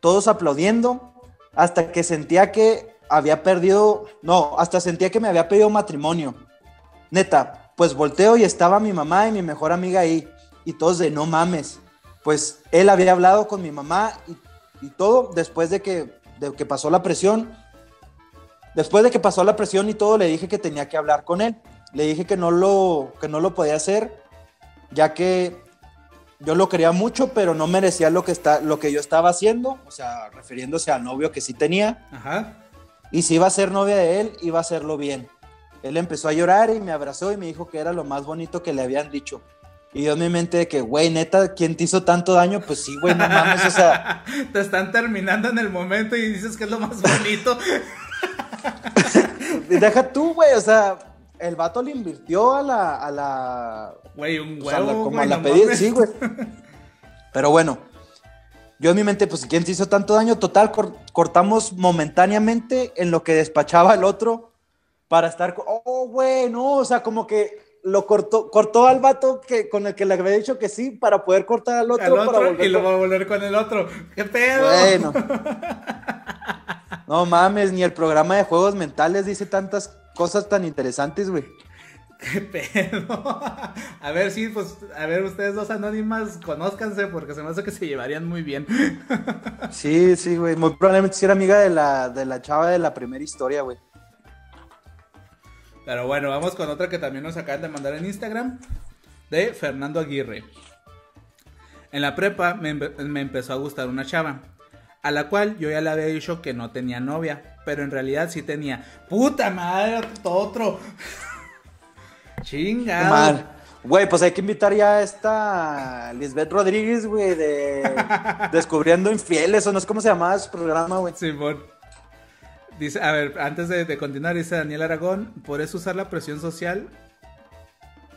todos aplaudiendo, hasta que sentía que había perdido, no, hasta sentía que me había pedido matrimonio. Neta, pues volteo y estaba mi mamá y mi mejor amiga ahí, y todos de no mames. Pues él había hablado con mi mamá y, y todo después de que, de que pasó la presión Después de que pasó la presión y todo, le dije que tenía que hablar con él. Le dije que no lo, que no lo podía hacer, ya que yo lo quería mucho, pero no merecía lo que, está, lo que yo estaba haciendo, o sea, refiriéndose al novio que sí tenía.
Ajá.
Y si iba a ser novia de él, iba a hacerlo bien. Él empezó a llorar y me abrazó y me dijo que era lo más bonito que le habían dicho. Y yo en mi mente de que, güey, neta, ¿quién te hizo tanto daño? Pues sí, güey, no mames, o sea.
te están terminando en el momento y dices que es lo más bonito.
Deja tú, güey, o sea, el vato le invirtió a la. A la
güey, un huevo.
como a la pedida, sí, güey. Pero bueno, yo en mi mente, pues, ¿quién te hizo tanto daño? Total, cortamos momentáneamente en lo que despachaba el otro para estar. Oh, güey, no, o sea, como que lo cortó, cortó al vato que, con el que le había dicho que sí para poder cortar al otro.
para volver y luego volver con el otro. ¿Qué pedo?
Bueno. No mames, ni el programa de juegos mentales dice tantas cosas tan interesantes, güey.
¿Qué pedo? A ver, sí, pues, a ver, ustedes dos anónimas, conózcanse porque se me hace que se llevarían muy bien.
Sí, sí, güey. Muy probablemente si era amiga de la, de la chava de la primera historia, güey.
Pero bueno, vamos con otra que también nos acaban de mandar en Instagram. De Fernando Aguirre. En la prepa me, me empezó a gustar una chava. A la cual yo ya le había dicho que no tenía novia. Pero en realidad sí tenía. ¡Puta madre! Otro. Chingado.
Güey, pues hay que invitar ya a esta Lisbeth Rodríguez, güey, de Descubriendo Infieles, o no sé cómo se llamaba su programa, güey.
Simón. Dice, a ver, antes de, continuar, dice Daniel Aragón, ¿por eso usar la presión social?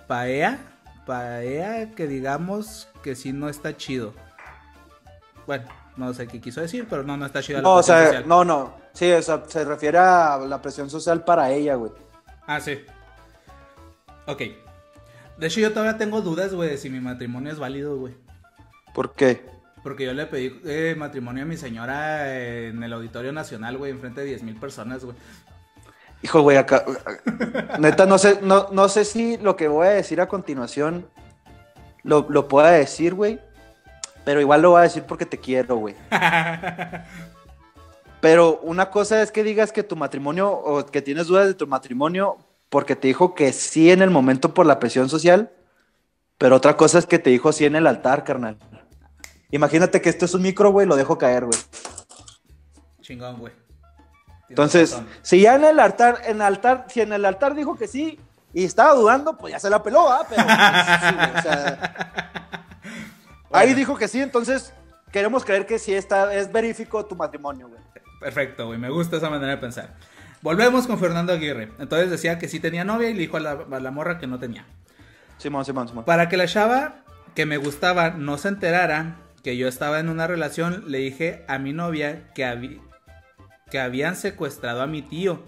Paea, paea, que digamos que sí no está chido. Bueno, no sé qué quiso decir, pero no, no está chido
la no, o sea, No, no, sí, o sea, se refiere a la presión social para ella, güey.
Ah, sí. Ok. De hecho, yo todavía tengo dudas, güey, de si mi matrimonio es válido, güey.
¿Por qué?
Porque yo le pedí eh, matrimonio a mi señora en el Auditorio Nacional, güey, enfrente de 10.000 mil personas, güey.
Hijo, güey, acá. Neta, no sé, no, no sé si lo que voy a decir a continuación lo, lo pueda decir, güey. Pero igual lo voy a decir porque te quiero, güey. pero una cosa es que digas que tu matrimonio o que tienes dudas de tu matrimonio porque te dijo que sí en el momento por la presión social, pero otra cosa es que te dijo sí en el altar, carnal. Imagínate que esto es un micro, güey, lo dejo caer, güey.
Chingón, güey.
Entonces, si ya en el altar, en el altar, si en el altar dijo que sí y estaba dudando, pues ya se la peló, ¿ah? Pero pues, sí, ahí dijo que sí, entonces queremos creer que sí está, es verífico tu matrimonio, güey.
Perfecto, güey, me gusta esa manera de pensar. Volvemos con Fernando Aguirre. Entonces decía que sí tenía novia y le dijo a la, morra que no tenía.
Simón, Simón, Simón.
Para que la chava que me gustaba no se enterara que yo estaba en una relación, le dije a mi novia que, que habían secuestrado a mi tío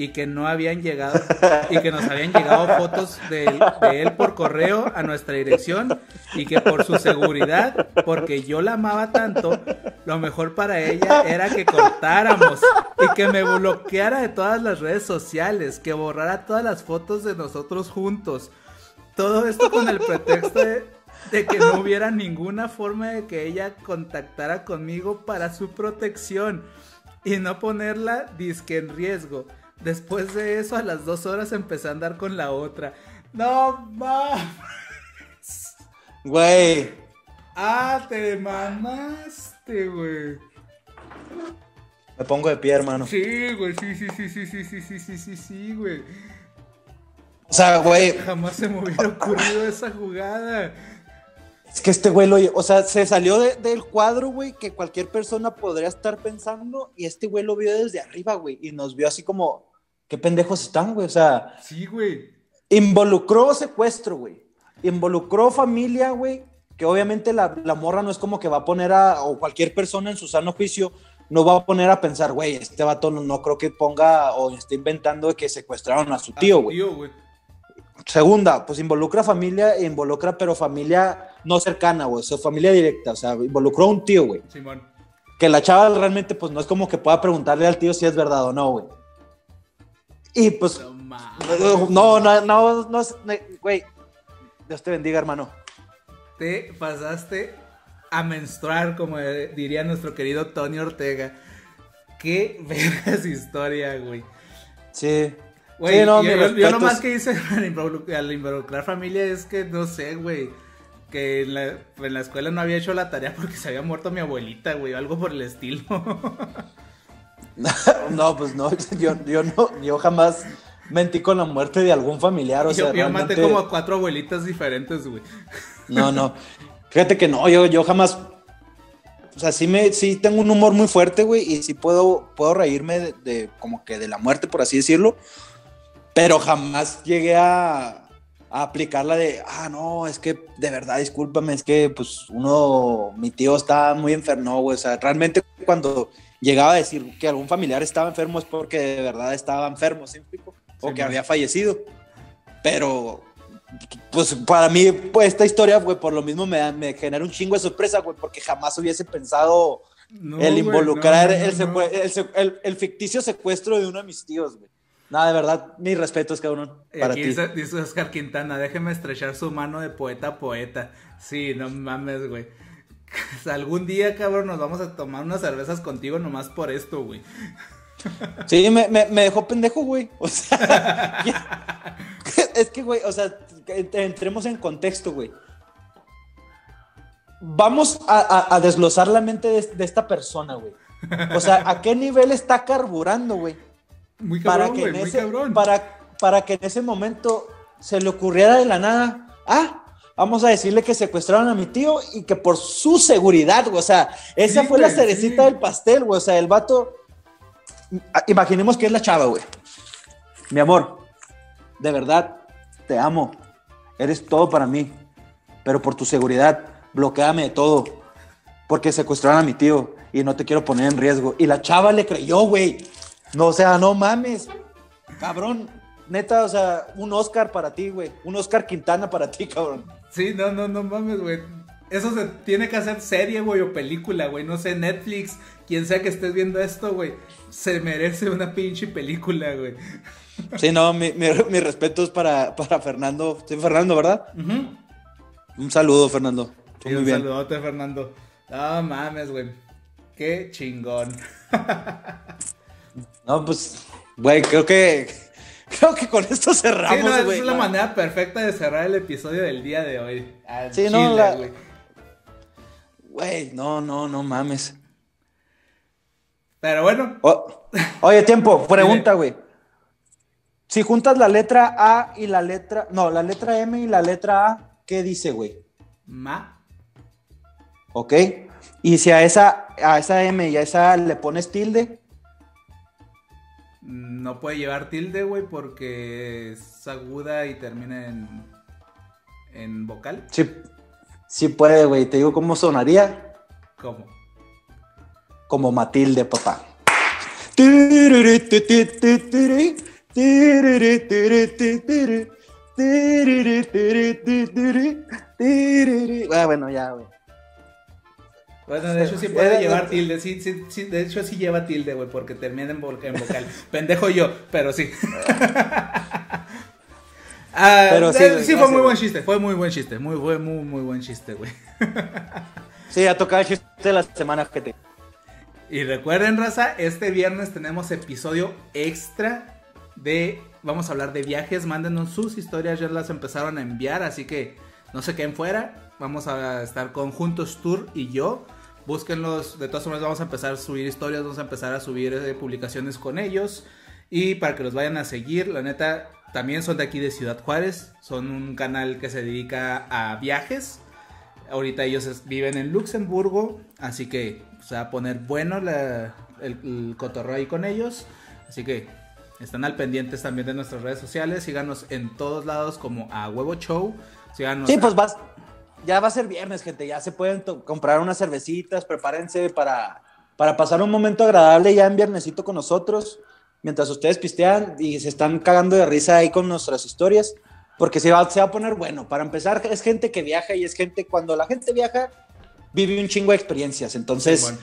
y que no habían llegado y que nos habían llegado fotos de él, por correo a nuestra dirección y que por su seguridad, porque yo la amaba tanto, lo mejor para ella era que cortáramos y que me bloqueara de todas las redes sociales, que borrara todas las fotos de nosotros juntos. Todo esto con el pretexto de, de que no hubiera ninguna forma de que ella contactara conmigo para su protección y no ponerla disque en riesgo. Después de eso, a las dos horas empecé a andar con la otra. No mames.
Güey.
Ah, te mamaste, güey.
Me pongo de pie, hermano.
Sí, güey, sí, sí, sí, sí, sí, sí, sí, sí, sí, sí, güey.
O sea, güey.
Jamás se me hubiera ocurrido esa jugada.
Es que este güey lo, o sea, se salió del cuadro, güey, que cualquier persona podría estar pensando, y este güey lo vio desde arriba, güey, y nos vio así como, qué pendejos están, güey. O sea.
Sí, güey.
Involucró secuestro, güey. Involucró familia, güey. Que obviamente la, morra no es como que va a poner a. O cualquier persona en su sano juicio no va a poner a pensar, güey, este vato no, creo que ponga o esté inventando que secuestraron a su tío, güey. Segunda, pues involucra familia involucra, pero familia no cercana, güey. O sea, familia directa. O sea, involucró a un tío, güey. Simón. Que la chava realmente, pues no es como que pueda preguntarle al tío si es verdad o no, güey. Y pues. No, no, no, no, güey. Dios te bendiga, hermano.
Te pasaste a menstruar, como diría nuestro querido Tony Ortega. Qué vergas historia, güey.
Sí.
Güey, no, yo, nomás que hice al involucrar, familia es que, no sé, güey. Que en la, en la, escuela no había hecho la tarea porque se había muerto mi abuelita, güey. Algo por el estilo.
no, pues no, yo, yo no, yo jamás mentí con la muerte de algún familiar. O
yo, yo maté como a cuatro abuelitas diferentes, güey.
No, no. Fíjate que no, yo, yo jamás. O sea, sí me, sí tengo un humor muy fuerte, güey, y sí puedo, puedo reírme de, como que de la muerte, por así decirlo. Pero jamás llegué a, a aplicar la de, ah, no, es que de verdad, discúlpame, es que pues uno, mi tío está muy enfermo, güey. O sea, realmente cuando llegaba a decir que algún familiar estaba enfermo es porque de verdad estaba enfermo, ¿sí? O que había fallecido. Pero, pues para mí, pues esta historia, güey, por lo mismo me, me genera un chingo de sorpresa, güey, porque jamás hubiese pensado el involucrar el, ficticio secuestro de uno de mis tíos, güey. Nada, de verdad, mis respetos, cabrón.
Para aquí ti. Dice, Oscar Quintana, déjeme estrechar su mano de poeta a poeta. Sí, no mames, güey. Algún día, cabrón, nos vamos a tomar unas cervezas contigo nomás por esto, güey.
Sí, me, dejó pendejo, güey. O sea, es que, güey, o sea, entremos en contexto, güey. Vamos a, desglosar la mente de, esta persona, güey. O sea, ¿a qué nivel está carburando, güey?
Muy cabrón, para que en ese,
Para, para que en ese momento se le ocurriera de la nada, ah, vamos a decirle que secuestraron a mi tío y que por su seguridad, güey, o sea, esa fue la cerecita del pastel, güey, o sea, el vato, imaginemos que es la chava, güey. Mi amor, de verdad, te amo, eres todo para mí, pero por tu seguridad, bloqueame de todo, porque secuestraron a mi tío y no te quiero poner en riesgo. Y la chava le creyó, güey. No, o sea, no mames. Cabrón, neta, o sea, un Oscar para ti, güey. Un Oscar Quintana para ti, cabrón.
Sí, no, no, no mames, güey. Eso se tiene que hacer serie, güey, o película, güey. No sé, Netflix, quien sea que estés viendo esto, güey. Se merece una pinche película, güey.
Sí, no, mi, respeto es para, para Fernando. Sí, Fernando, ¿verdad? Un saludo, Fernando.
Sí, un saludote, Fernando. No mames, güey. Qué chingón.
no, pues, güey, creo que Creo que con esto cerramos,
sí, no, es la manera perfecta de cerrar el episodio del día de hoy.
sí, no, la... Güey, no, no, no mames.
Pero bueno.
oye, tiempo, pregunta, güey. Si juntas la letra A y la letra. No, la letra M y la letra A, ¿qué dice, güey?
Ma.
Ok. Y si a esa, a esa M y a esa A le pones tilde.
No puede llevar tilde, güey, porque es aguda y termina en, en vocal.
Sí, sí puede, güey. Te digo cómo sonaría.
¿Cómo?
Como Matilde, papá. bueno, ya, güey.
Bueno, de hecho sí puede llevar tilde, sí, sí, sí, de hecho sí lleva tilde, güey, porque termina en, vocal. Pendejo yo, pero sí. ah, pero sí, sí fue muy buen chiste, fue muy buen chiste, muy, fue muy, muy buen chiste, güey.
sí, ha tocado el chiste de las semanas que te...
Y recuerden, raza, este viernes tenemos episodio extra de... Vamos a hablar de viajes, mándenos sus historias, ya las empezaron a enviar, así que no se queden fuera. Vamos a estar con Juntos Tour y yo Búsquenlos, de todas formas vamos a empezar a subir historias, vamos a empezar a subir eh, publicaciones con ellos. Y para que los vayan a seguir, la neta, también son de aquí de Ciudad Juárez. Son un canal que se dedica a viajes. Ahorita ellos viven en Luxemburgo, así que se va a poner bueno el, el cotorreo ahí con ellos. Así que están al pendientes también de nuestras redes sociales. Síganos en todos lados como a Huevo Show. Síganos
sí, pues vas, ya va a ser viernes, gente, ya se pueden comprar unas cervecitas, prepárense para, para pasar un momento agradable ya en viernesito con nosotros, mientras ustedes pistean y se están cagando de risa ahí con nuestras historias, porque se va, se va a poner bueno. Para empezar, es gente que viaja y es gente, cuando la gente viaja, vive un chingo de experiencias, entonces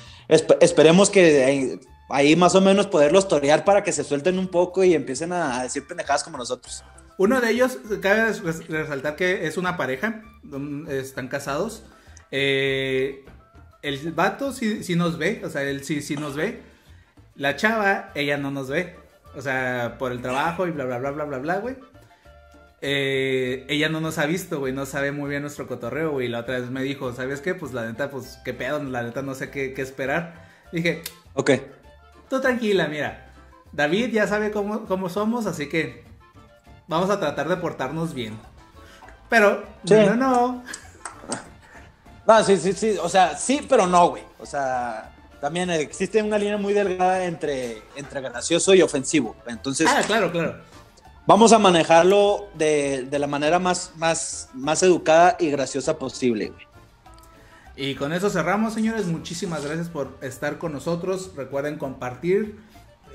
esperemos que ahí, más o menos poderlos torear para que se suelten un poco y empiecen a decir pendejadas como nosotros.
Uno de ellos, cabe resaltar que es una pareja, están casados. Eh, el vato sí, nos ve, o sea, él sí, sí nos ve. La chava, ella no nos ve. O sea, por el trabajo y bla, bla, bla, bla, bla, bla, güey. Eh, ella no nos ha visto, güey, no sabe muy bien nuestro cotorreo, güey. La otra vez me dijo, ¿sabes qué? Pues la neta, pues qué pedo, la neta no sé qué, qué esperar. Dije,
ok.
Tú tranquila, mira. David ya sabe cómo, cómo somos, así que vamos a tratar de portarnos bien. Pero, no, no.
No, sí, sí, sí. O sea, sí, pero no, güey. O sea, también existe una línea muy delgada entre, entre gracioso y ofensivo. Entonces.
Ah, claro, claro.
Vamos a manejarlo de, de la manera más, más, más educada y graciosa posible, güey.
Y con eso cerramos, señores. Muchísimas gracias por estar con nosotros. Recuerden compartir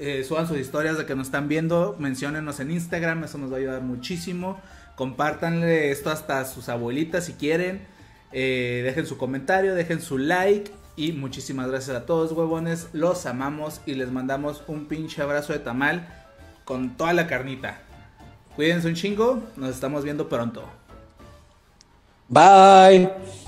eh, suban sus historias de que nos están viendo, menciónenos en Instagram, eso nos va a ayudar muchísimo. Compártanle esto hasta a sus abuelitas si quieren. Eh, dejen su comentario, dejen su like. Y muchísimas gracias a todos, huevones. Los amamos y les mandamos un pinche abrazo de tamal con toda la carnita. Cuídense un chingo, nos estamos viendo pronto.
Bye.